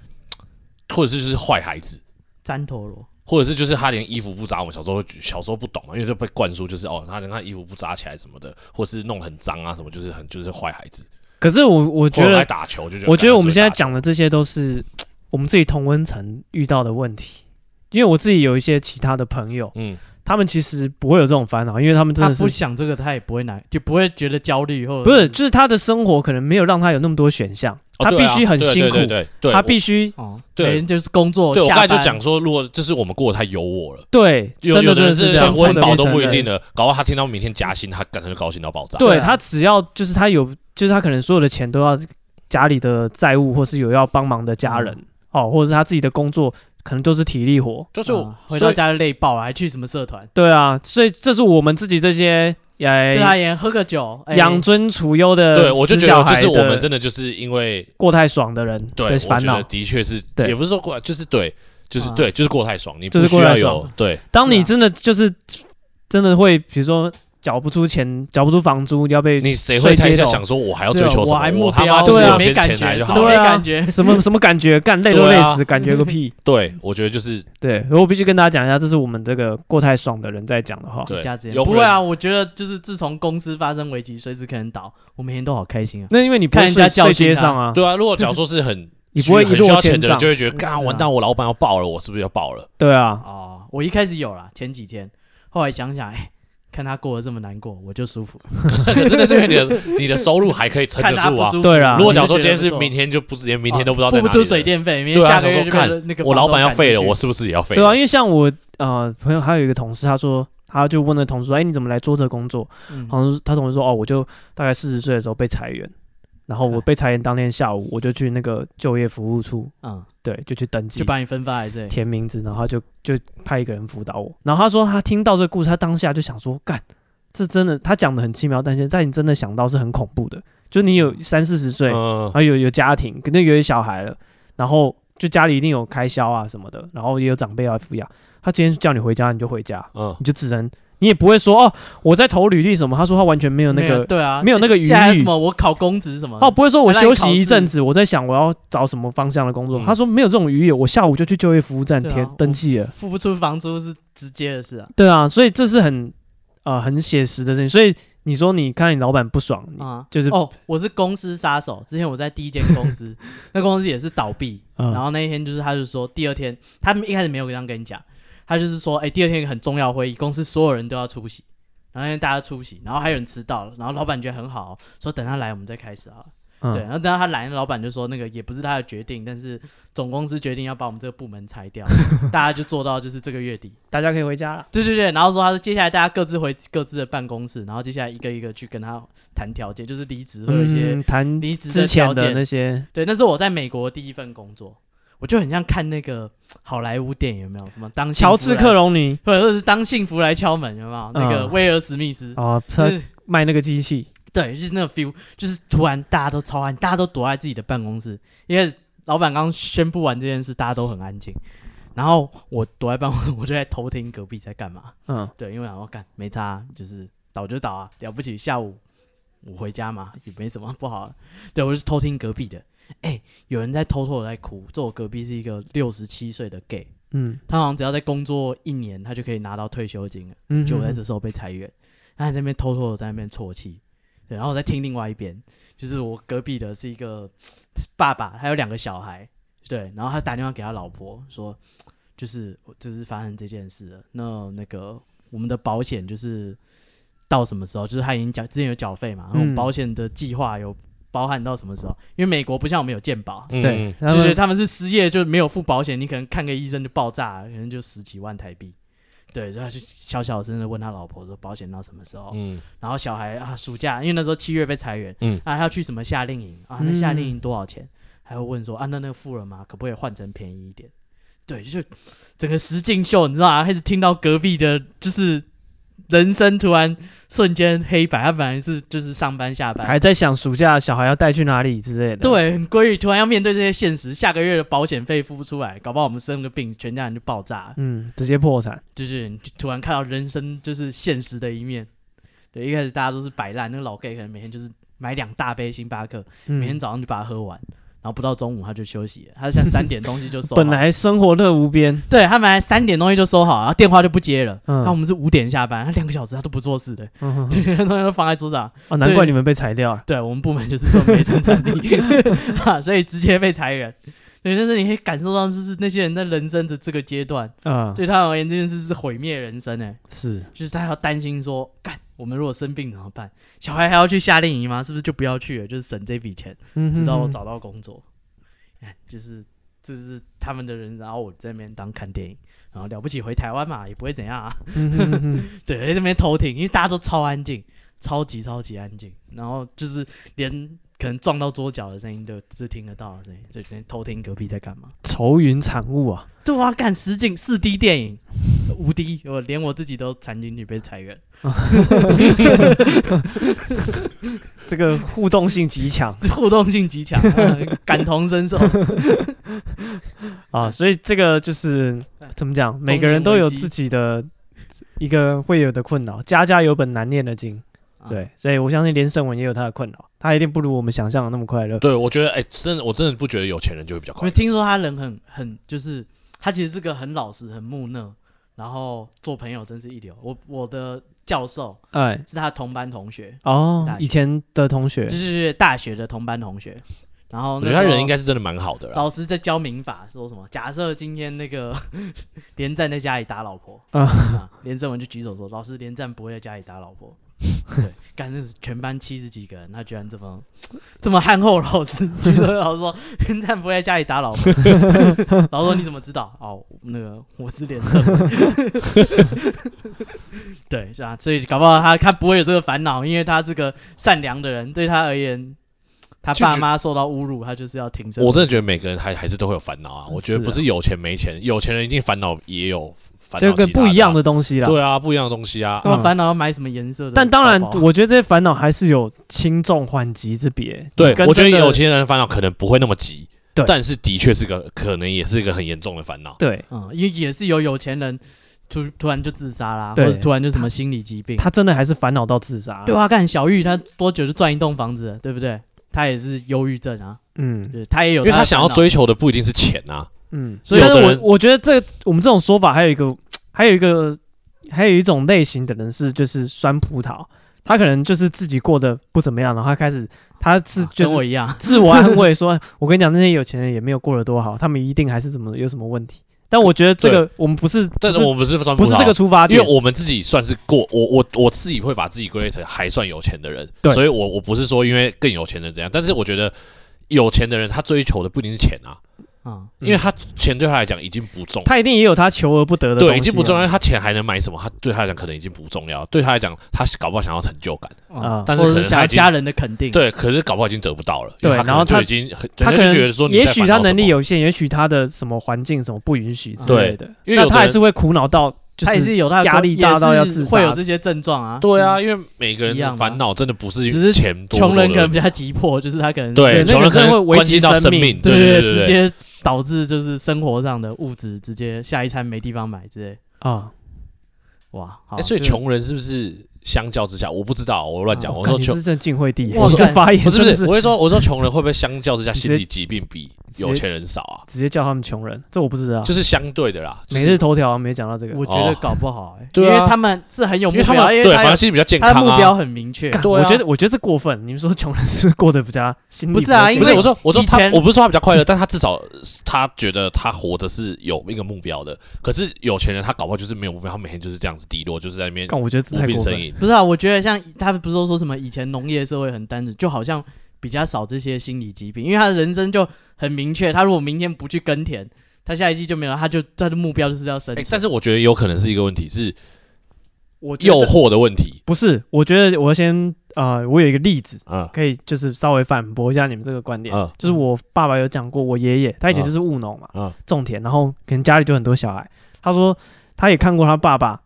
或者是就是坏孩子，粘陀罗。或者是就是他连衣服不扎，我们小时候小时候不懂嘛，因为就被灌输就是哦，他连他衣服不扎起来什么的，或是弄很脏啊什么，就是很就是坏孩子。可是我我觉得打球就觉得，我觉得我们现在讲的这些都是我们自己同温层遇到的问题，因为我自己有一些其他的朋友，嗯。他们其实不会有这种烦恼，因为他们真的是不想这个，他也不会难，就不会觉得焦虑。或者不是，就是他的生活可能没有让他有那么多选项，他必须很辛苦对，他必须哦，对，就是工作。对，我刚才就讲说，如果就是我们过得太有我了，对，真的真的是这样，温饱都不一定的，搞到他听到明天加薪，他可能就高兴到爆炸。对，他只要就是他有，就是他可能所有的钱都要家里的债务，或是有要帮忙的家人哦，或者是他自己的工作。可能都是体力活，就是回到家就累爆了，还去什么社团？对啊，所以这是我们自己这些哎，对啊，喝个酒，养尊处优的，对，我就觉得就是我们真的就是因为过太爽的人，对，烦恼的确是，也不是说过，就是对，就是对，就是过太爽，你不需要有对。当你真的就是真的会，比如说。缴不出钱，缴不出房租，你要被你谁会在想说，我还要追求什么？我他妈就是有些钱来就好，对啊，什么 [LAUGHS] 什么感觉？干累都累死，感觉个屁！[LAUGHS] 对，我觉得就是对。我必须跟大家讲一下，这是我们这个过太爽的人在讲的话。对，不会啊，我觉得就是自从公司发生危机，随时可能倒，我每天都好开心啊。那因为你看人家睡街上啊，对啊。如果假如说是很 [LAUGHS] 你不会一落千丈，就会觉得，干完蛋，我老板要爆了，我是不是要爆了？对啊。哦，我一开始有啦，前几天，后来想想，哎。看他过得这么难过，我就舒服。[LAUGHS] 真的是因为你的你的收入还可以撑得住啊。对啊，如果假如说今天是明天就不是，连明天都不知道付不出水电费，明天下个月就看那个我老板要废了，我是不是也要废？对啊，因为像我呃朋友还有一个同事，他说他就问那同事说：“哎，你怎么来做这个工作？”好像他同事说：“哦，我就大概四十岁的时候被裁员。”然后我被裁员当天下午，我就去那个就业服务处，嗯，对，就去登记，就把你分发来这里，填名字，然后就就派一个人辅导我。然后他说他听到这个故事，他当下就想说干。这真的，他讲的很轻描淡写，但你真的想到是很恐怖的。就你有三四十岁，然后有有家庭，肯定有小孩了，然后就家里一定有开销啊什么的，然后也有长辈要抚养。他今天叫你回家，你就回家，嗯，你就只能，你也不会说哦，我在投履历什么。他说他完全没有那个，对啊，没有那个余裕。什么？我考公职什么？哦，不会说我休息一阵子，我在想我要找什么方向的工作。他说没有这种余裕，我下午就去就业服务站填登记了。付不出房租是直接的事啊。对啊，所以这是很。啊、呃，很写实的事情，所以你说你看你老板不爽啊，就是哦，我是公司杀手。之前我在第一间公司，[LAUGHS] 那公司也是倒闭，嗯、然后那一天就是他就说，第二天他们一开始没有这样跟你讲，他就是说，哎、欸，第二天一个很重要会议，公司所有人都要出席，然后大家出席，然后还有人迟到了，然后老板觉得很好，说等他来我们再开始啊。对，然后等到他来，老板就说那个也不是他的决定，但是总公司决定要把我们这个部门裁掉，大家就做到就是这个月底，大家可以回家了。对对对，然后说他说接下来大家各自回各自的办公室，然后接下来一个一个去跟他谈条件，就是离职或者一些谈离职之前的那些。对，那是我在美国第一份工作，我就很像看那个好莱坞电影，有没有什么当乔治克隆尼，或者是当幸福来敲门，有没有那个威尔史密斯哦，他卖那个机器。对，就是那个 feel，就是突然大家都超安，大家都躲在自己的办公室，因为老板刚宣布完这件事，大家都很安静。然后我躲在办公室，[LAUGHS] 我就在偷听隔壁在干嘛。嗯，对，因为我想说干没差，就是倒就倒啊，了不起。下午我回家嘛，也没什么不好。对，我就是偷听隔壁的，哎、欸，有人在偷偷的在哭。坐我隔壁是一个六十七岁的 gay，嗯，他好像只要在工作一年，他就可以拿到退休金了。嗯，就在这时候被裁员，他在那边偷偷的在那边啜泣。对，然后我在听另外一边，就是我隔壁的是一个爸爸，还有两个小孩。对，然后他打电话给他老婆说，就是就是发生这件事了。那那个我们的保险就是到什么时候？就是他已经缴之前有缴费嘛，然后保险的计划有包含到什么时候？因为美国不像我们有健保，嗯、对，就是他们是失业就没有付保险，你可能看个医生就爆炸，可能就十几万台币。对，然后就小小声的问他老婆说保险到什么时候？嗯，然后小孩啊，暑假因为那时候七月被裁员，嗯，啊，他要去什么夏令营啊？那夏令营多少钱？嗯还会问说啊，那那个富人吗？可不可以换成便宜一点？对，就是整个石进秀，你知道啊？开始听到隔壁的，就是人生突然瞬间黑白。他本来是就是上班下班，还在想暑假小孩要带去哪里之类的。对，很归于突然要面对这些现实，下个月的保险费付不出来，搞不好我们生个病，全家人就爆炸，嗯，直接破产。就是突然看到人生就是现实的一面。对，一开始大家都是摆烂，那个老 gay 可能每天就是买两大杯星巴克，嗯、每天早上就把它喝完。然后不到中午他就休息了，他现在三点东西就收好。[LAUGHS] 本来生活乐无边，对他本来三点东西就收好，然后电话就不接了。嗯，那我们是五点下班，他两个小时他都不做事的，嗯哼，东西都放在桌上。哦，难怪你们被裁掉了。对，我们部门就是这么没生产力，[LAUGHS] 所以直接被裁员。对，但是你可以感受到，就是那些人在人生的这个阶段，啊、嗯，对他而言这件事是毁灭人生诶。是，就是他要担心说，干。我们如果生病怎么办？小孩还要去夏令营吗？是不是就不要去了？就是省这笔钱，直到我找到工作。哎就是这是他们的人，然后我在那边当看电影，然后了不起回台湾嘛，也不会怎样啊。[LAUGHS] 对，在那边偷听，因为大家都超安静，超级超级安静，然后就是连可能撞到桌角的声音都是听得到的声音，就在偷听隔壁在干嘛。愁云惨雾啊！对啊，干实景四 D 电影，五 D，我连我自己都惨进去被裁员。这个互动性极强，[LAUGHS] 互动性极强，[LAUGHS] 感同身受啊！所以这个就是怎么讲？[LAUGHS] 每个人都有自己的一个会有的困扰，家家有本难念的经。对，所以我相信连胜文也有他的困扰，他一定不如我们想象的那么快乐。对，我觉得，哎，真的，我真的不觉得有钱人就会比较快乐。因为听说他人很很就是。他其实是个很老实、很木讷，然后做朋友真是一流。我我的教授，哎，是他同班同学哦，以前的同学，就是大学的同班同学。然后我觉得他人应该是真的蛮好的。老师在教民法，说什么？假设今天那个 [LAUGHS] 连战在家里打老婆，啊，连胜文就举手说：“老师，连战不会在家里打老婆。” [LAUGHS] 对，[LAUGHS] 干那是全班七十几个人，他居然这么这么憨厚。老实，觉得老师说连战不会在家里打老婆。[LAUGHS] 老师说你怎么知道？哦，那个我是连胜。对，是啊，所以搞不好他他不会有这个烦恼，因为他是个善良的人。对他而言，他爸妈受到侮辱，他就是要挺身。我真的觉得每个人还还是都会有烦恼啊。我觉得不是有钱没钱，有钱人一定烦恼也有。这个不一样的东西啦，对啊，不一样的东西啊。那烦恼要买什么颜色的？但当然，我觉得这些烦恼还是有轻重缓急之别。对，我觉得有钱人烦恼可能不会那么急，对，但是的确是个可能也是一个很严重的烦恼。对，嗯，因为也是有有钱人突突然就自杀啦，或者突然就什么心理疾病，他真的还是烦恼到自杀。对啊，看小玉，他多久就赚一栋房子，对不对？他也是忧郁症啊，嗯，对，他也有，因为他想要追求的不一定是钱啊，嗯，所以我我觉得这我们这种说法还有一个。还有一个，还有一种类型的人是，就是酸葡萄，他可能就是自己过得不怎么样，然后他开始，他是就跟我一样，自我安慰说：[LAUGHS] “我跟你讲，那些有钱人也没有过得多好，他们一定还是怎么有什么问题。”但我觉得这个我们不是，但是我们不是酸葡萄，不是这个出发点，因为我们自己算是过，我我我自己会把自己归类成还算有钱的人，对，所以我我不是说因为更有钱的怎样，但是我觉得有钱的人他追求的不一定是钱啊。啊，因为他钱对他来讲已经不重，他一定也有他求而不得的东西。对，已经不重要。他钱还能买什么？他对他来讲可能已经不重要。对他来讲，他搞不好想要成就感啊，但是可能想要家人的肯定。对，可是搞不好已经得不到了。对，然后他已经他可能觉得说，也许他能力有限，也许他的什么环境什么不允许之类的，因为他还是会苦恼到。他也是有他压力大到要自杀，会有这些症状啊。对啊，因为每个人的烦恼真的不是只是钱多，穷人可能比较急迫，就是他可能对穷人可能会危及到生命，对对对，直接导致就是生活上的物质直接下一餐没地方买之类。啊。哇，所以穷人是不是相较之下，我不知道，我乱讲。我说穷是晋惠帝，我说发言不是不是，我会说我说穷人会不会相较之下心理疾病比有钱人少啊？直接叫他们穷人，这我不知道，就是相对的啦。每日头条没讲到这个，我觉得搞不好哎，因为他们是很有目标，对，反正心理比较健康，他目标很明确。我觉得我觉得这过分，你们说穷人是不是过得比较心理？不是啊，因为我说我说他，我不是说他比较快乐，但他至少他觉得他活着是有一个目标的。可是有钱人他搞不好就是没有目标，他每天就是这样子低落，就是在那边。我觉得太过分。不是啊，我觉得像他们不是都说什么以前农业社会很单纯，就好像比较少这些心理疾病，因为他的人生就很明确。他如果明天不去耕田，他下一季就没有，他就他的目标就是要生存。但是我觉得有可能是一个问题，是我诱惑的问题。不是，我觉得我要先呃，我有一个例子啊，可以就是稍微反驳一下你们这个观点。啊就是我爸爸有讲过，我爷爷他以前就是务农嘛，种田，然后可能家里就很多小孩。他说他也看过他爸爸。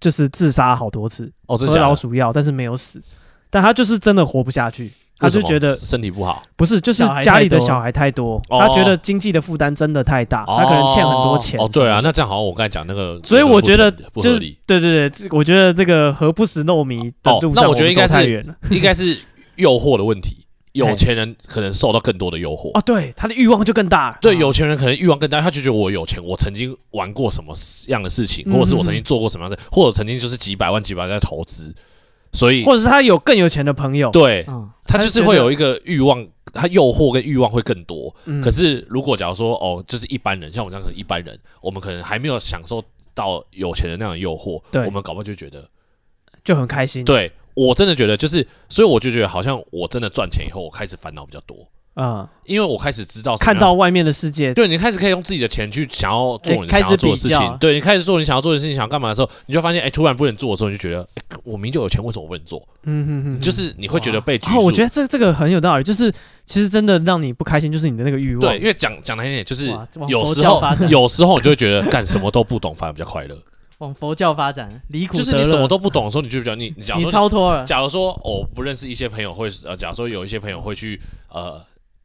就是自杀好多次，哦，喝老鼠药，但是没有死，但他就是真的活不下去，他就觉得身体不好，不是，就是家里的小孩太多，他觉得经济的负担真的太大，他可能欠很多钱。哦，对啊，那这样好像我刚才讲那个，所以我觉得就是对对对，我觉得这个何不食糯米的路上，那我觉得应该是应该是诱惑的问题。有钱人可能受到更多的诱惑啊，对，他的欲望就更大。对，有钱人可能欲望更大，他就觉得我有钱，我曾经玩过什么样的事情，或者是我曾经做过什么样的，或者曾经就是几百万、几百万在投资，所以，或者是他有更有钱的朋友，对，他就是会有一个欲望，他诱惑跟欲望会更多。可是如果假如说哦，就是一般人，像我这样的一般人，我们可能还没有享受到有钱人那样的诱惑，对，我们搞不好就觉得就很开心，对。我真的觉得，就是，所以我就觉得，好像我真的赚钱以后，我开始烦恼比较多啊，因为我开始知道看到外面的世界，对，你开始可以用自己的钱去想要做你想要做的事情，对，你开始做你想要做的事情，想要干嘛的时候，你就发现，哎，突然不能做的时候，你就觉得，哎，我明明就有钱，为什么我不能做？嗯哼哼，就是你会觉得被拘束。我觉得这这个很有道理，就是其实真的让你不开心，就是你的那个欲望。对，因为讲讲难听点，就是有时候有时候你就会觉得干什么都不懂，反而比较快乐。往佛教发展，离苦就是你什么都不懂的时候，你就比较你 [LAUGHS] 你假如说你超脱了。假如说我不认识一些朋友会呃，假如说有一些朋友会去呃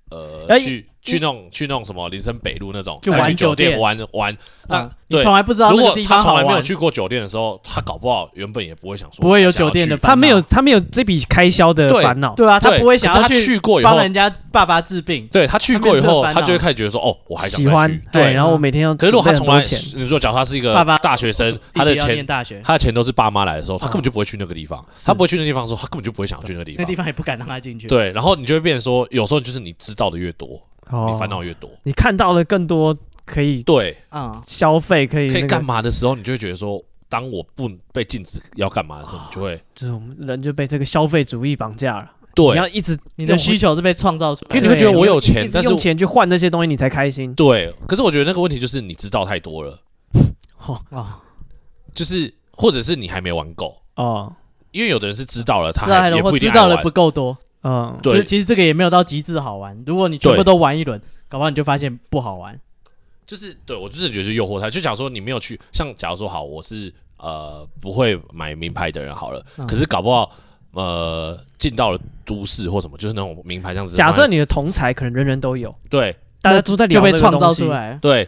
呃去。去那种去那种什么林森北路那种，就玩酒店玩玩，那对，从来不知道。如果他从来没有去过酒店的时候，他搞不好原本也不会想说不会有酒店的，他没有他没有这笔开销的烦恼，对啊，他不会想要去过以后帮人家爸爸治病。对他去过以后，他就会开始觉得说，哦，我还想喜欢对，然后我每天要。可是如果他从来，你说假如他是一个大学生，他的钱他的钱都是爸妈来的时候，他根本就不会去那个地方，他不会去那地方的时候，他根本就不会想要去那个地方，那地方也不敢让他进去。对，然后你就会变成说，有时候就是你知道的越多。你烦恼越多，你看到了更多可以对。啊消费可以可以干嘛的时候，你就会觉得说，当我不被禁止要干嘛的时候，你就会就是我们人就被这个消费主义绑架了。对，你要一直你的需求是被创造出来，因为你会觉得我有钱，但是用钱去换那些东西，你才开心。对，可是我觉得那个问题就是你知道太多了，啊，就是或者是你还没玩够。哦，因为有的人是知道了，他还也不知道了不够多。嗯，对，其实这个也没有到极致好玩。如果你全部都玩一轮，搞不好你就发现不好玩。就是对我就是觉得是诱惑他，就假如说你没有去，像假如说好，我是呃不会买名牌的人好了，可是搞不好呃进到了都市或什么，就是那种名牌这样子。假设你的同才可能人人都有，对，大家都在聊这个东西，就被创造出来，对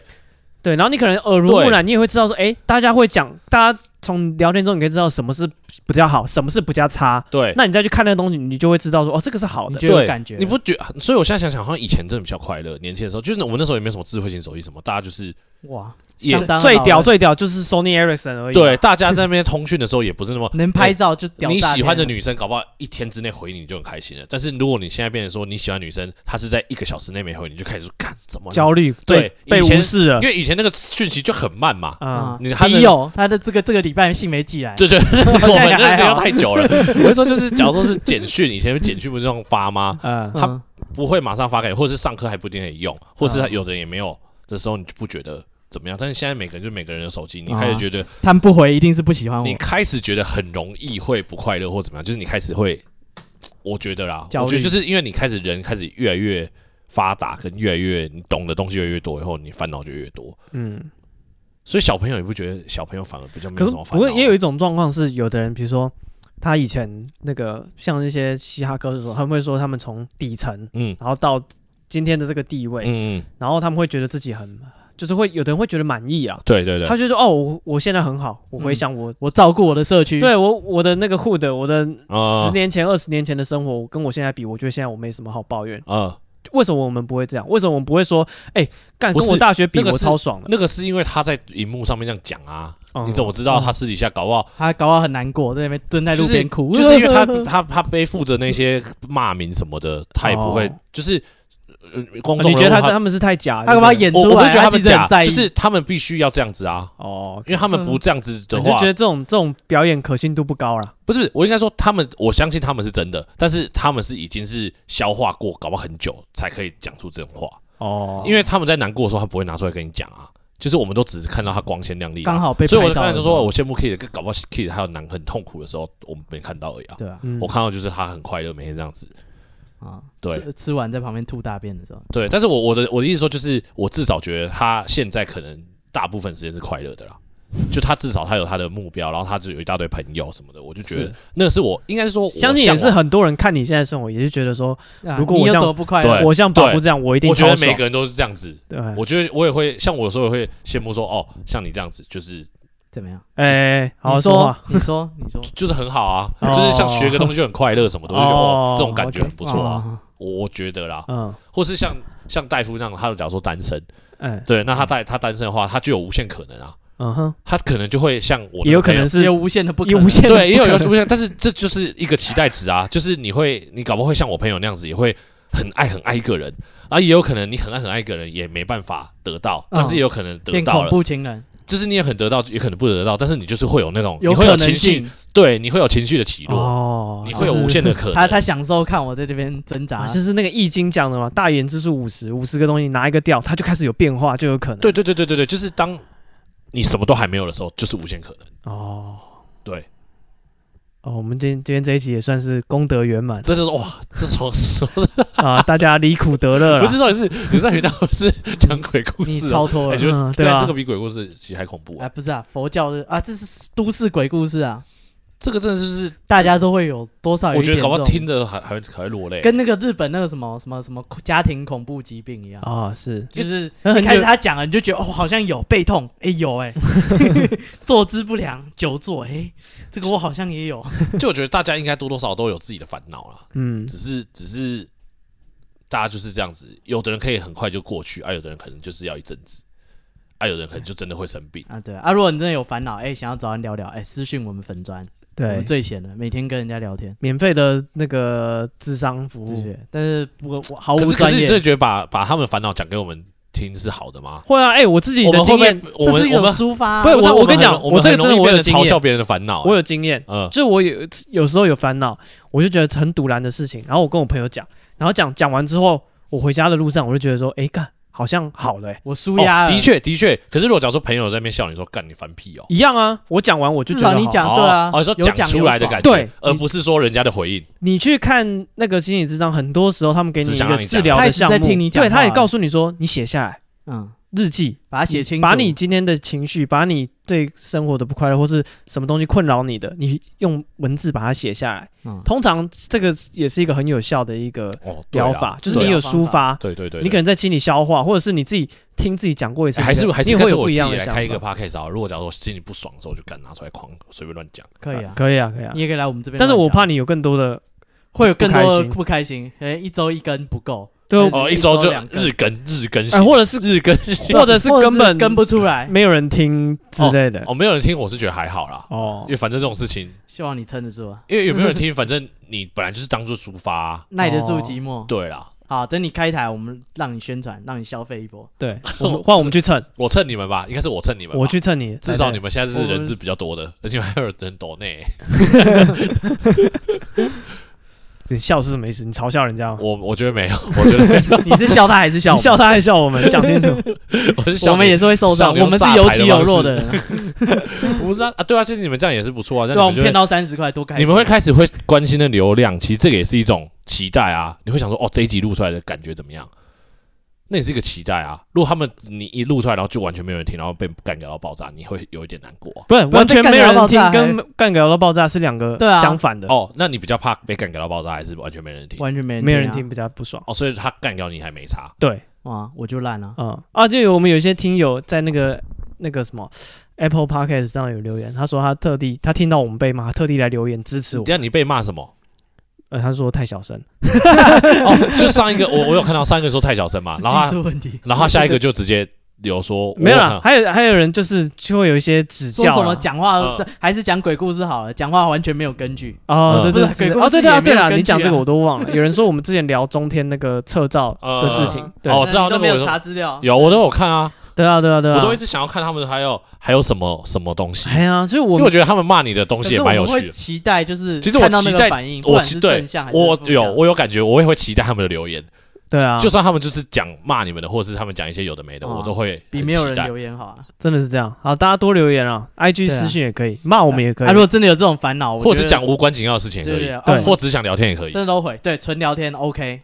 对，然后你可能耳濡目染，你也会知道说，哎，大家会讲，大家。从聊天中你可以知道什么是比较好，什么是比较差。对，那你再去看那个东西，你就会知道说，哦，这个是好的，就有感觉。你不觉？所以我现在想想，好像以前真的比较快乐。年轻的时候，就是我们那时候也没有什么智慧型手机什么，大家就是哇。也最屌最屌就是 Sony Ericsson 而已。对，大家在那边通讯的时候也不是那么能拍照就屌。你喜欢的女生搞不好一天之内回你，你就很开心了。但是如果你现在变成说你喜欢女生，她是在一个小时内没回你，就开始说干怎么焦虑？对，被无视了。因为以前那个讯息就很慢嘛。啊，你还有他的这个这个礼拜信没寄来？对对，我 [LAUGHS] 们那个要太久了。我会说就是，假如说是简讯，以前简讯不是这样发吗？嗯，他不会马上发给你，或者是上课还不一定可以用，或是他有的人也没有的时候，你就不觉得。怎么样？但是现在每个人就每个人的手机，你开始觉得他们不回一定是不喜欢我。你开始觉得很容易会不快乐或怎么样？就是你开始会，我觉得啦，我觉得就是因为你开始人开始越来越发达，跟越来越你懂的东西越来越多以后，你烦恼就越多。嗯，所以小朋友也不觉得小朋友反而比较没有什么烦恼？不过也有一种状况是，有的人比如说他以前那个像那些嘻哈歌手他们会说他们从底层，嗯，然后到今天的这个地位，嗯嗯，然后他们会觉得自己很。就是会有的人会觉得满意啊。对对对，他就说哦，我我现在很好，我回想我我照顾我的社区，对我我的那个 hood，我的十年前二十年前的生活跟我现在比，我觉得现在我没什么好抱怨啊。为什么我们不会这样？为什么我们不会说，哎，干跟我大学比我超爽的？那个是因为他在荧幕上面这样讲啊，你怎么知道他私底下搞不好？他搞不好很难过，在那边蹲在路边哭，就是因为他他他背负着那些骂名什么的，他也不会就是。公众，你觉得他他们是太假？他干嘛演出来？我不觉得他们假，就是他们必须要这样子啊。哦，因为他们不这样子的话，就觉得这种这种表演可信度不高了。不是，我应该说他们，我相信他们是真的，但是他们是已经是消化过，搞不好很久才可以讲出这种话。哦，因为他们在难过的时候，他不会拿出来跟你讲啊。就是我们都只是看到他光鲜亮丽，刚好被。所以我刚才就说，我羡慕 Kid，搞不好 Kid 还有难很痛苦的时候，我们没看到而已啊。对啊，我看到就是他很快乐，每天这样子。啊，对，吃，吃完在旁边吐大便的时候，对，但是我我的我的意思说，就是我至少觉得他现在可能大部分时间是快乐的啦，就他至少他有他的目标，然后他就有一大堆朋友什么的，我就觉得那是我应该是说，相信也是很多人看你现在生活，也是觉得说，如果我像不快乐，我像宝布这样，我一定，我觉得每个人都是这样子，对，我觉得我也会像我有时候也会羡慕说，哦，像你这样子就是。怎么样？哎，好好说话，你说，你说，就是很好啊，就是像学个东西就很快乐什么的，我就觉得哦，这种感觉很不错啊，我觉得啦，嗯，或是像像戴夫那样，他假如说单身，哎，对，那他带他单身的话，他就有无限可能啊，嗯哼，他可能就会像我，也有可能是有无限的不，有无限对，也有有无限，但是这就是一个期待值啊，就是你会，你搞不会像我朋友那样子，也会很爱很爱一个人，啊，也有可能你很爱很爱一个人，也没办法得到，但是也有可能得到了，恐怖情人。就是你也很得到，也可能不得到，但是你就是会有那种，你会有情绪，对，你会有情绪的起落，哦，你会有无限的可能。他他享受看我在这边挣扎，就是那个易经讲的嘛，大言之数五十，五十个东西拿一个掉，它就开始有变化，就有可能。对对对对对对，就是当你什么都还没有的时候，就是无限可能。哦，对。哦，我们今天今天这一集也算是功德圆满，这就是哇，这从什么啊？大家离苦得乐了。不是到底是你在学到是讲鬼故事，超脱了，对啊，这个比鬼故事其实还恐怖啊！不是啊，佛教的啊，这是都市鬼故事啊。这个真的是是大家都会有多少？我觉得搞不好听着还还还会落泪，跟那个日本那个什么什么什么家庭恐怖疾病一样啊！是，就是一开始他讲了，你就觉得哦，好像有背痛，哎有哎，[LAUGHS] 坐姿不良，久坐，哎，这个我好像也有。[LAUGHS] 就我觉得大家应该多多少少都有自己的烦恼啦，嗯，只是只是大家就是这样子，有的人可以很快就过去，啊，有的人可能就是要一阵子，啊，有的人可能就真的会生病啊。对啊，如果你真的有烦恼，哎，想要找人聊聊，哎，私讯我们粉专。对，最闲的，每天跟人家聊天，免费的那个智商服务，但是不我毫无专业。可是你真的觉得把把他们的烦恼讲给我们听是好的吗？会啊，哎，我自己的经验，这是一种抒发。不是我，我跟你讲，我这个真的我有经验。嘲笑别人的烦恼，我有经验。嗯，就我有有时候有烦恼，我就觉得很堵然的事情，然后我跟我朋友讲，然后讲讲完之后，我回家的路上，我就觉得说，哎，干。好像好了，我舒压。的确，的确。可是如果假如说朋友在那边笑你说干你翻屁哦，一样啊。我讲完我就觉得你讲对啊，哦，说讲出来的感觉，对，而不是说人家的回应。你去看那个心理智商，很多时候他们给你一个治疗的项目，对，他也告诉你说你写下来，嗯。日记，把它写清楚，把你今天的情绪，把你对生活的不快乐或是什么东西困扰你的，你用文字把它写下来。嗯，通常这个也是一个很有效的一个疗法，就是你有抒发，对对对，你可能在心里消化，或者是你自己听自己讲过一次，还是还是会有不一样的想法。开一个 podcast 啊，如果假如说心里不爽的时候，就敢拿出来狂随便乱讲。可以啊，可以啊，可以啊，你也可以来我们这边。但是我怕你有更多的，会有更多的不开心，哎，一周一根不够。哦，一周就日更日更新，或者是日更新，[LAUGHS] 或者是根本跟不出来，没有人听之类的。哦，没有人听，我是觉得还好啦。哦，因为反正这种事情，希望你撑得住啊。因为有没有人听，反正你本来就是当做抒发，[LAUGHS] 耐得住寂寞。对啦，好，等你开台，我们让你宣传，让你消费一波。对，[LAUGHS] 换我们去蹭，我蹭你们吧，应该是我蹭你们，我去蹭你，至少你们现在是人质比较多的，而且还有人抖内。你笑是什么意思？你嘲笑人家？我我觉得没有，我觉得没有。你是笑他还是笑？笑他还是笑我们？[LAUGHS] 讲清楚。[LAUGHS] 我们也是会受伤，我们是有起有落的人。[LAUGHS] 不是啊啊，对啊，其实你们这样也是不错啊。对啊，我们骗到三十块多开。你们会开始会关心的流量，其实这个也是一种期待啊。你会想说，哦，这一集录出来的感觉怎么样？那也是一个期待啊！如果他们你一录出来，然后就完全没有人听，然后被干掉到爆炸，你会有一点难过。不是完全没有人听，跟干掉到爆炸是两个相反的。哦，那你比较怕被干掉到爆炸，还是完全没人听？完全没人，没人听比较不爽。哦，所以他干掉你还没差。对，啊，我就烂了。嗯啊，就有我们有一些听友在那个那个什么 Apple Podcast 上有留言，他说他特地他听到我们被骂，特地来留言支持我。这样你被骂什么？呃，他说太小声。[LAUGHS] 哦，就上一个我我有看到上一个说太小声嘛，然后他然后他下一个就直接。有说没有啦，还有还有人就是就会有一些指教，说什么讲话还是讲鬼故事好了，讲话完全没有根据哦，对对对，哦对对对了，你讲这个我都忘了。有人说我们之前聊中天那个测照的事情，哦，我知道都没有查资料，有我都有看啊，对啊对啊对啊，我都一直想要看他们还有还有什么什么东西，哎呀，所以我因为我觉得他们骂你的东西也蛮有趣的，期待就是其实我期待反应，我期待我有我有感觉，我也会期待他们的留言。对啊，就算他们就是讲骂你们的，或者是他们讲一些有的没的，我都会比没有人留言好啊，真的是这样。好，大家多留言啊，IG 私信也可以，骂我们也可以。如果真的有这种烦恼，或者是讲无关紧要的事情也可以，对，或只想聊天也可以，真的都会。对，纯聊天 OK。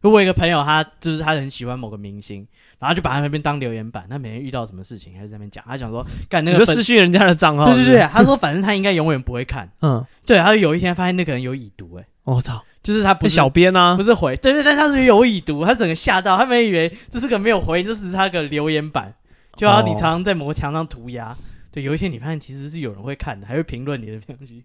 如果一个朋友他就是他很喜欢某个明星，然后就把他那边当留言板，他每天遇到什么事情还是在那边讲，他想说干那个就失去人家的账号，对对对，他说反正他应该永远不会看，嗯，对，他有一天发现那个人有已读，哎，我操。就是他不是小编啊，不是回，对对，但他是有已读，他整个吓到，他没以为这是个没有回，这是他个留言板，就好像你常常在某个墙上涂鸦，对，有一天你发现其实是有人会看的，还会评论你的东西，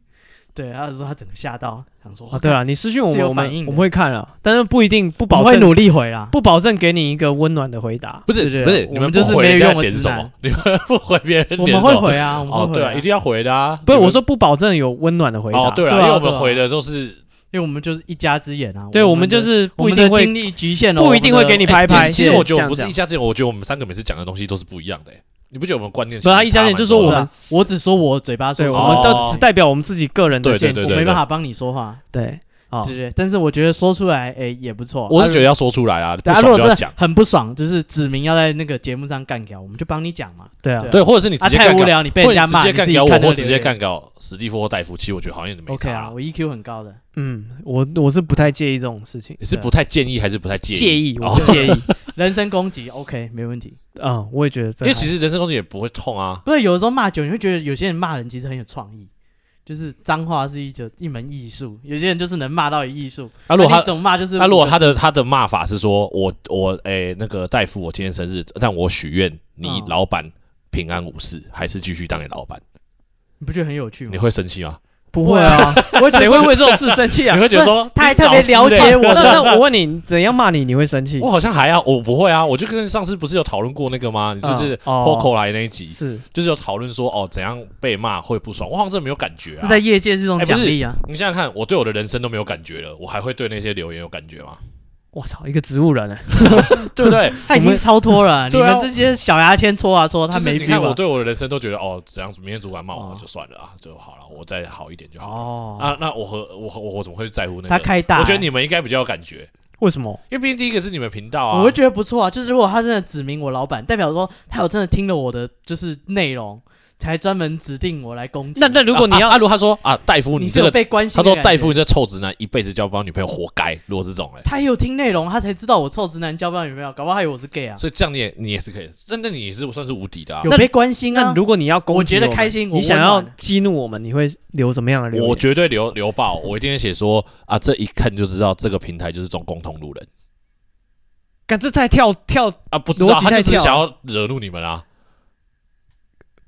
对，他说他整个吓到，想说啊，对啊，你私讯我们，我们我们会看了，但是不一定不保证会努力回啊，不保证给你一个温暖的回答，不是不是，你们就是没有用点什么，你们不回别人，我们会回啊，我们哦对啊，一定要回的啊，不是我说不保证有温暖的回答，哦对啊，因为我们回的都是。因为我们就是一家之言啊，对，我们就是不一定会精力局限哦，不一定会给你拍拍。其实我觉得我们不是一家之言，我觉得我们三个每次讲的东西都是不一样的。你不觉得我们观念？不是一家之言，就是说我们，我只说我嘴巴说，我们都只代表我们自己个人的见解，我没办法帮你说话。对。哦，对对，但是我觉得说出来，哎，也不错。我是觉得要说出来啊，大家如果真的很不爽，就是指明要在那个节目上干掉，我们就帮你讲嘛。对啊，对，或者是你直接太无聊，你被人家骂，直接干掉我，或直接干掉史蒂夫或戴夫，其实我觉得好像也没差。OK 啊，我 EQ 很高的。嗯，我我是不太介意这种事情。你是不太建议还是不太介意？介意，我不介意。[LAUGHS] 人身攻击 OK 没问题。嗯，我也觉得，因为其实人身攻击也不会痛啊。不是，有的时候骂久，你会觉得有些人骂人其实很有创意。就是脏话是一种一门艺术，有些人就是能骂到艺术。啊，如果他怎么骂就是，那如果他的他的骂法是说，我我诶、欸、那个大夫，我今天生日，但我许愿你老板平安无事，还是继续当你老板，你不觉得很有趣吗？你会生气吗？不会啊，我谁会为这种事生气啊？[LAUGHS] 你会觉得说他还特别了解我。那那我问你，怎样骂你你会生气？我好像还要，我不会啊。我就跟上次不是有讨论过那个吗？你就是 Poco 来那一集，是就是有讨论说哦，怎样被骂会不爽。我好像真的没有感觉啊。在业界是这种奖励啊。你想想看，我对我的人生都没有感觉了，我还会对那些留言有感觉吗？我操，一个植物人哎，[LAUGHS] 对不对？[LAUGHS] 他已经超脱了。[LAUGHS] 你们这些小牙签戳啊戳，他没。你看我对我的人生都觉得哦，怎样？明天主管骂我就算了啊，就好了，我再好一点就好了。哦。啊，那我和我和我怎么会在乎那个？他开大。我觉得你们应该比较有感觉。为什么？因为毕竟第一个是你们频道啊。我会觉得不错啊，就是如果他真的指名我老板，代表说他有真的听了我的就是内容。才专门指定我来攻击。那那如果你要，阿如他说啊，大夫，你这个被关心。他说大夫，你这臭直男，一辈子交不到女朋友，活该。如果是这种，哎，他也有听内容，他才知道我臭直男交不到女朋友，搞不好还以为我是 gay 啊。所以这样你也你也是可以，那那你也是算是无敌的啊。有被关心啊。如果你要攻击，我觉得开心，你想要激怒我们，你会留什么样的留言？我绝对留留爆，我一定会写说啊，这一看就知道这个平台就是种共同路人。干这太跳跳啊，不知道他就是想要惹怒你们啊。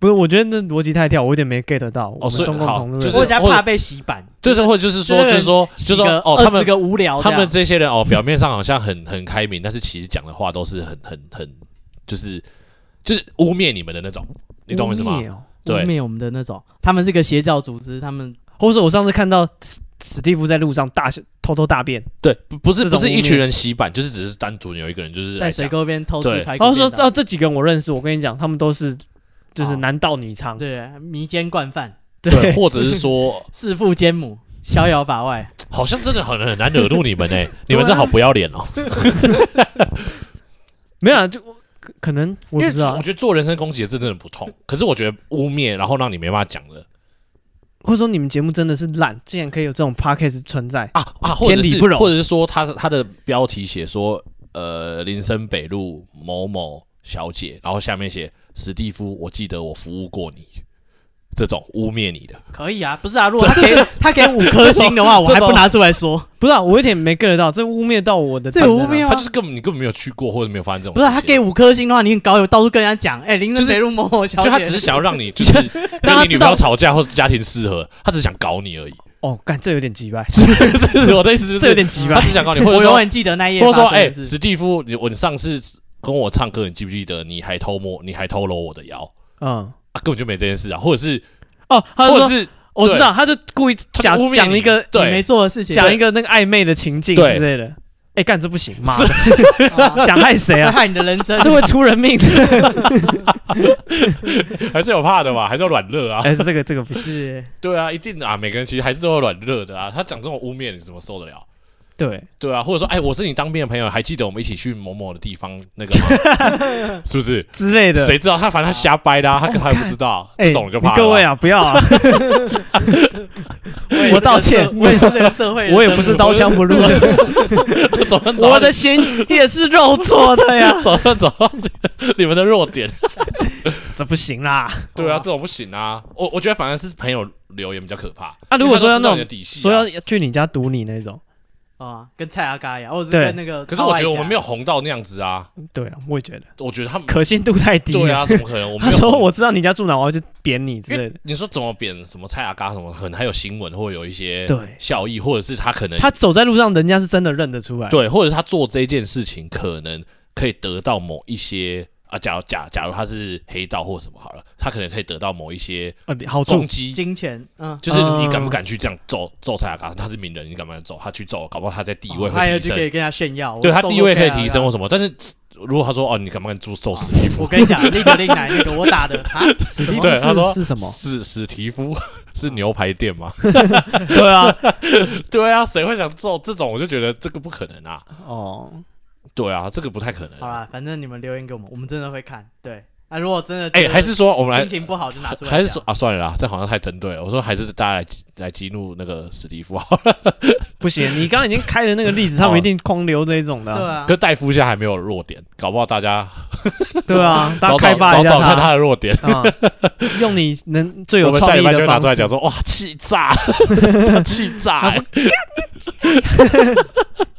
不是，我觉得那逻辑太跳，我有点没 get 到。哦，所以好，就是我家怕被洗版，就是或者就是说，就是说，就是说，哦，他们个无聊，他们这些人哦，表面上好像很很开明，但是其实讲的话都是很很很，就是就是污蔑你们的那种，你懂我意思吗？对，污蔑我们的那种，他们是个邪教组织，他们，或者我上次看到史蒂夫在路上大偷偷大便，对，不是不是一群人洗版，就是只是单独有一个人就是在水沟边偷吃排骨。然后说哦，这几个人我认识，我跟你讲，他们都是。就是男盗女娼，对，迷奸惯犯，对，或者是说 [LAUGHS] 弑父奸母，逍遥法外，好像真的很很难惹怒你们 [LAUGHS] 哎，你们真好不要脸哦。[LAUGHS] 没有啊，就可能我不知道，我觉得做人身攻击的真的不痛，可是我觉得污蔑，然后让你没办法讲的，或者说你们节目真的是烂，竟然可以有这种 podcast 存在啊啊，天理不容，或者是说他他的标题写说呃林森北路某某小姐，然后下面写。史蒂夫，我记得我服务过你，这种污蔑你的，可以啊，不是啊，如果他给他给五颗星的话，我还不拿出来说，不是啊，我有点没 get 到，这污蔑到我的，这有污蔑吗？他就是根本你根本没有去过或者没有发生这种，不是他给五颗星的话，你很高有到处跟人家讲，哎，林森北路某某小姐，就他只是想要让你就是 [LAUGHS] 跟你女朋友吵架或者家庭失和，他只是想搞你而已。哦，干，这有点机掰，[LAUGHS] 是我的意思，就是有点奇怪，他只想搞你，或者我永远记得那一页，或者说，哎，史蒂夫，你我上次跟我唱歌，你记不记得？你还偷摸，你还偷搂我的腰，嗯，啊，根本就没这件事啊，或者是。哦，或者是我知道，他就故意讲讲一个你没做的事情，讲一个那个暧昧的情境之类的。哎，干这不行，妈的，[LAUGHS] 想害谁啊？害你的人生，这会出人命的。[LAUGHS] 还是有怕的吧？还是有软热啊？还是这个这个不是？对啊，一定啊，每个人其实还是都有软热的啊。他讲这种污蔑，你怎么受得了？对对啊，或者说，哎，我是你当兵的朋友，还记得我们一起去某某的地方那个吗？[LAUGHS] 是不是之类的？谁知道他反正他瞎掰的，啊他可能还不知道。这种就怕。各位啊，不要啊！[LAUGHS] 我道歉，我也是这个社会，我也不是刀枪不入的。[LAUGHS] 走走，我的心也是肉做的呀。走走，你们的弱点，这不行啦。对啊，这种不行啊。我我觉得反而是朋友留言比较可怕。啊，如果说要那种说要去你家堵你那种。啊，跟蔡阿嘎一样，或者是跟那个。可是我觉得我们没有红到那样子啊。对啊，我也觉得。我觉得他们可信度太低。对啊，怎么可能？[LAUGHS] 我们他说我知道你家住哪，我要去扁你之类的。你说怎么扁？什么蔡阿嘎什么？可能还有新闻，或有一些对效益，或者是他可能他走在路上，人家是真的认得出来。对，或者是他做这件事情，可能可以得到某一些。啊，假如假假如他是黑道或什么好了，他可能可以得到某一些呃好攻击金钱，嗯，就是你敢不敢去这样揍揍蔡阿嘎？他是名人，你敢不敢揍他去揍？搞不好他在地位会提升，他也可以跟他炫耀，对他地位可以提升或什么。但是如果他说哦，你敢不敢揍揍史蒂夫？我跟你讲，那个那个我打的 [LAUGHS] 啊，史蒂夫对他说是什么？是史蒂夫 [LAUGHS] 是牛排店吗？[LAUGHS] 对啊，对啊，谁会想揍这种？我就觉得这个不可能啊。哦。对啊，这个不太可能。好啦，反正你们留言给我们，我们真的会看。对，那如果真的哎，还是说我们来心情不好就拿出来，还是说啊，算了啦，这好像太针对了。我说还是大家来来激怒那个史蒂夫好了。[LAUGHS] 不行，你刚刚已经开了那个例子，[LAUGHS] 他们一定狂留这一种的。对啊，可戴夫现在还没有弱点，搞不好大家 [LAUGHS] 对啊，大家开发一下看他的弱点，啊用你能最有创意的方式。我们下礼拜就拿出来讲说，哇，气炸，气炸。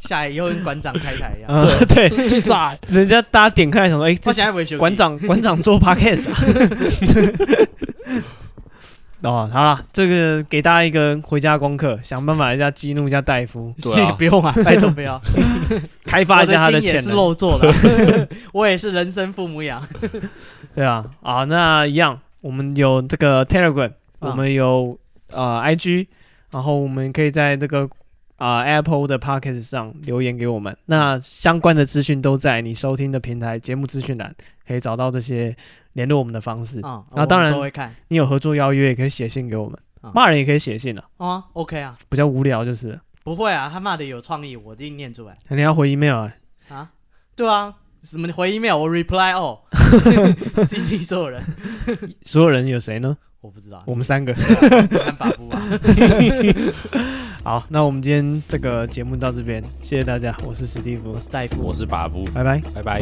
下一又跟馆长开台一样，对对，气炸！人家大家点开来想说，哎，这馆长馆长做 podcast 啊。[LAUGHS] 哦，好了，这个给大家一个回家功课，想办法一下激怒一下戴夫。对，[LAUGHS] 不用啊，[LAUGHS] 拜托不要。开发一下他的潜能。是肉做的，我也是人生父母养。对啊，啊，那一样，我们有这个 Telegram，我们有呃 IG，然后我们可以在这个。啊、呃、Apple 的 Podcast 上留言给我们，那相关的资讯都在你收听的平台节目资讯栏，可以找到这些联络我们的方式。啊、嗯，那当然会看，你有合作邀约也可以写信给我们，骂、嗯、人也可以写信的。啊，OK 啊，比较无聊就是。不会啊，他骂的有创意，我一定念出来。你要回 email 啊？啊，对啊，什么回 email？我 reply all。C C 所有人，[LAUGHS] 所有人有谁呢？我不知道，我们三个。看法布啊。[LAUGHS] [LAUGHS] 好，那我们今天这个节目到这边，谢谢大家，我是史蒂夫，我是大夫，我是把布，拜拜。拜拜。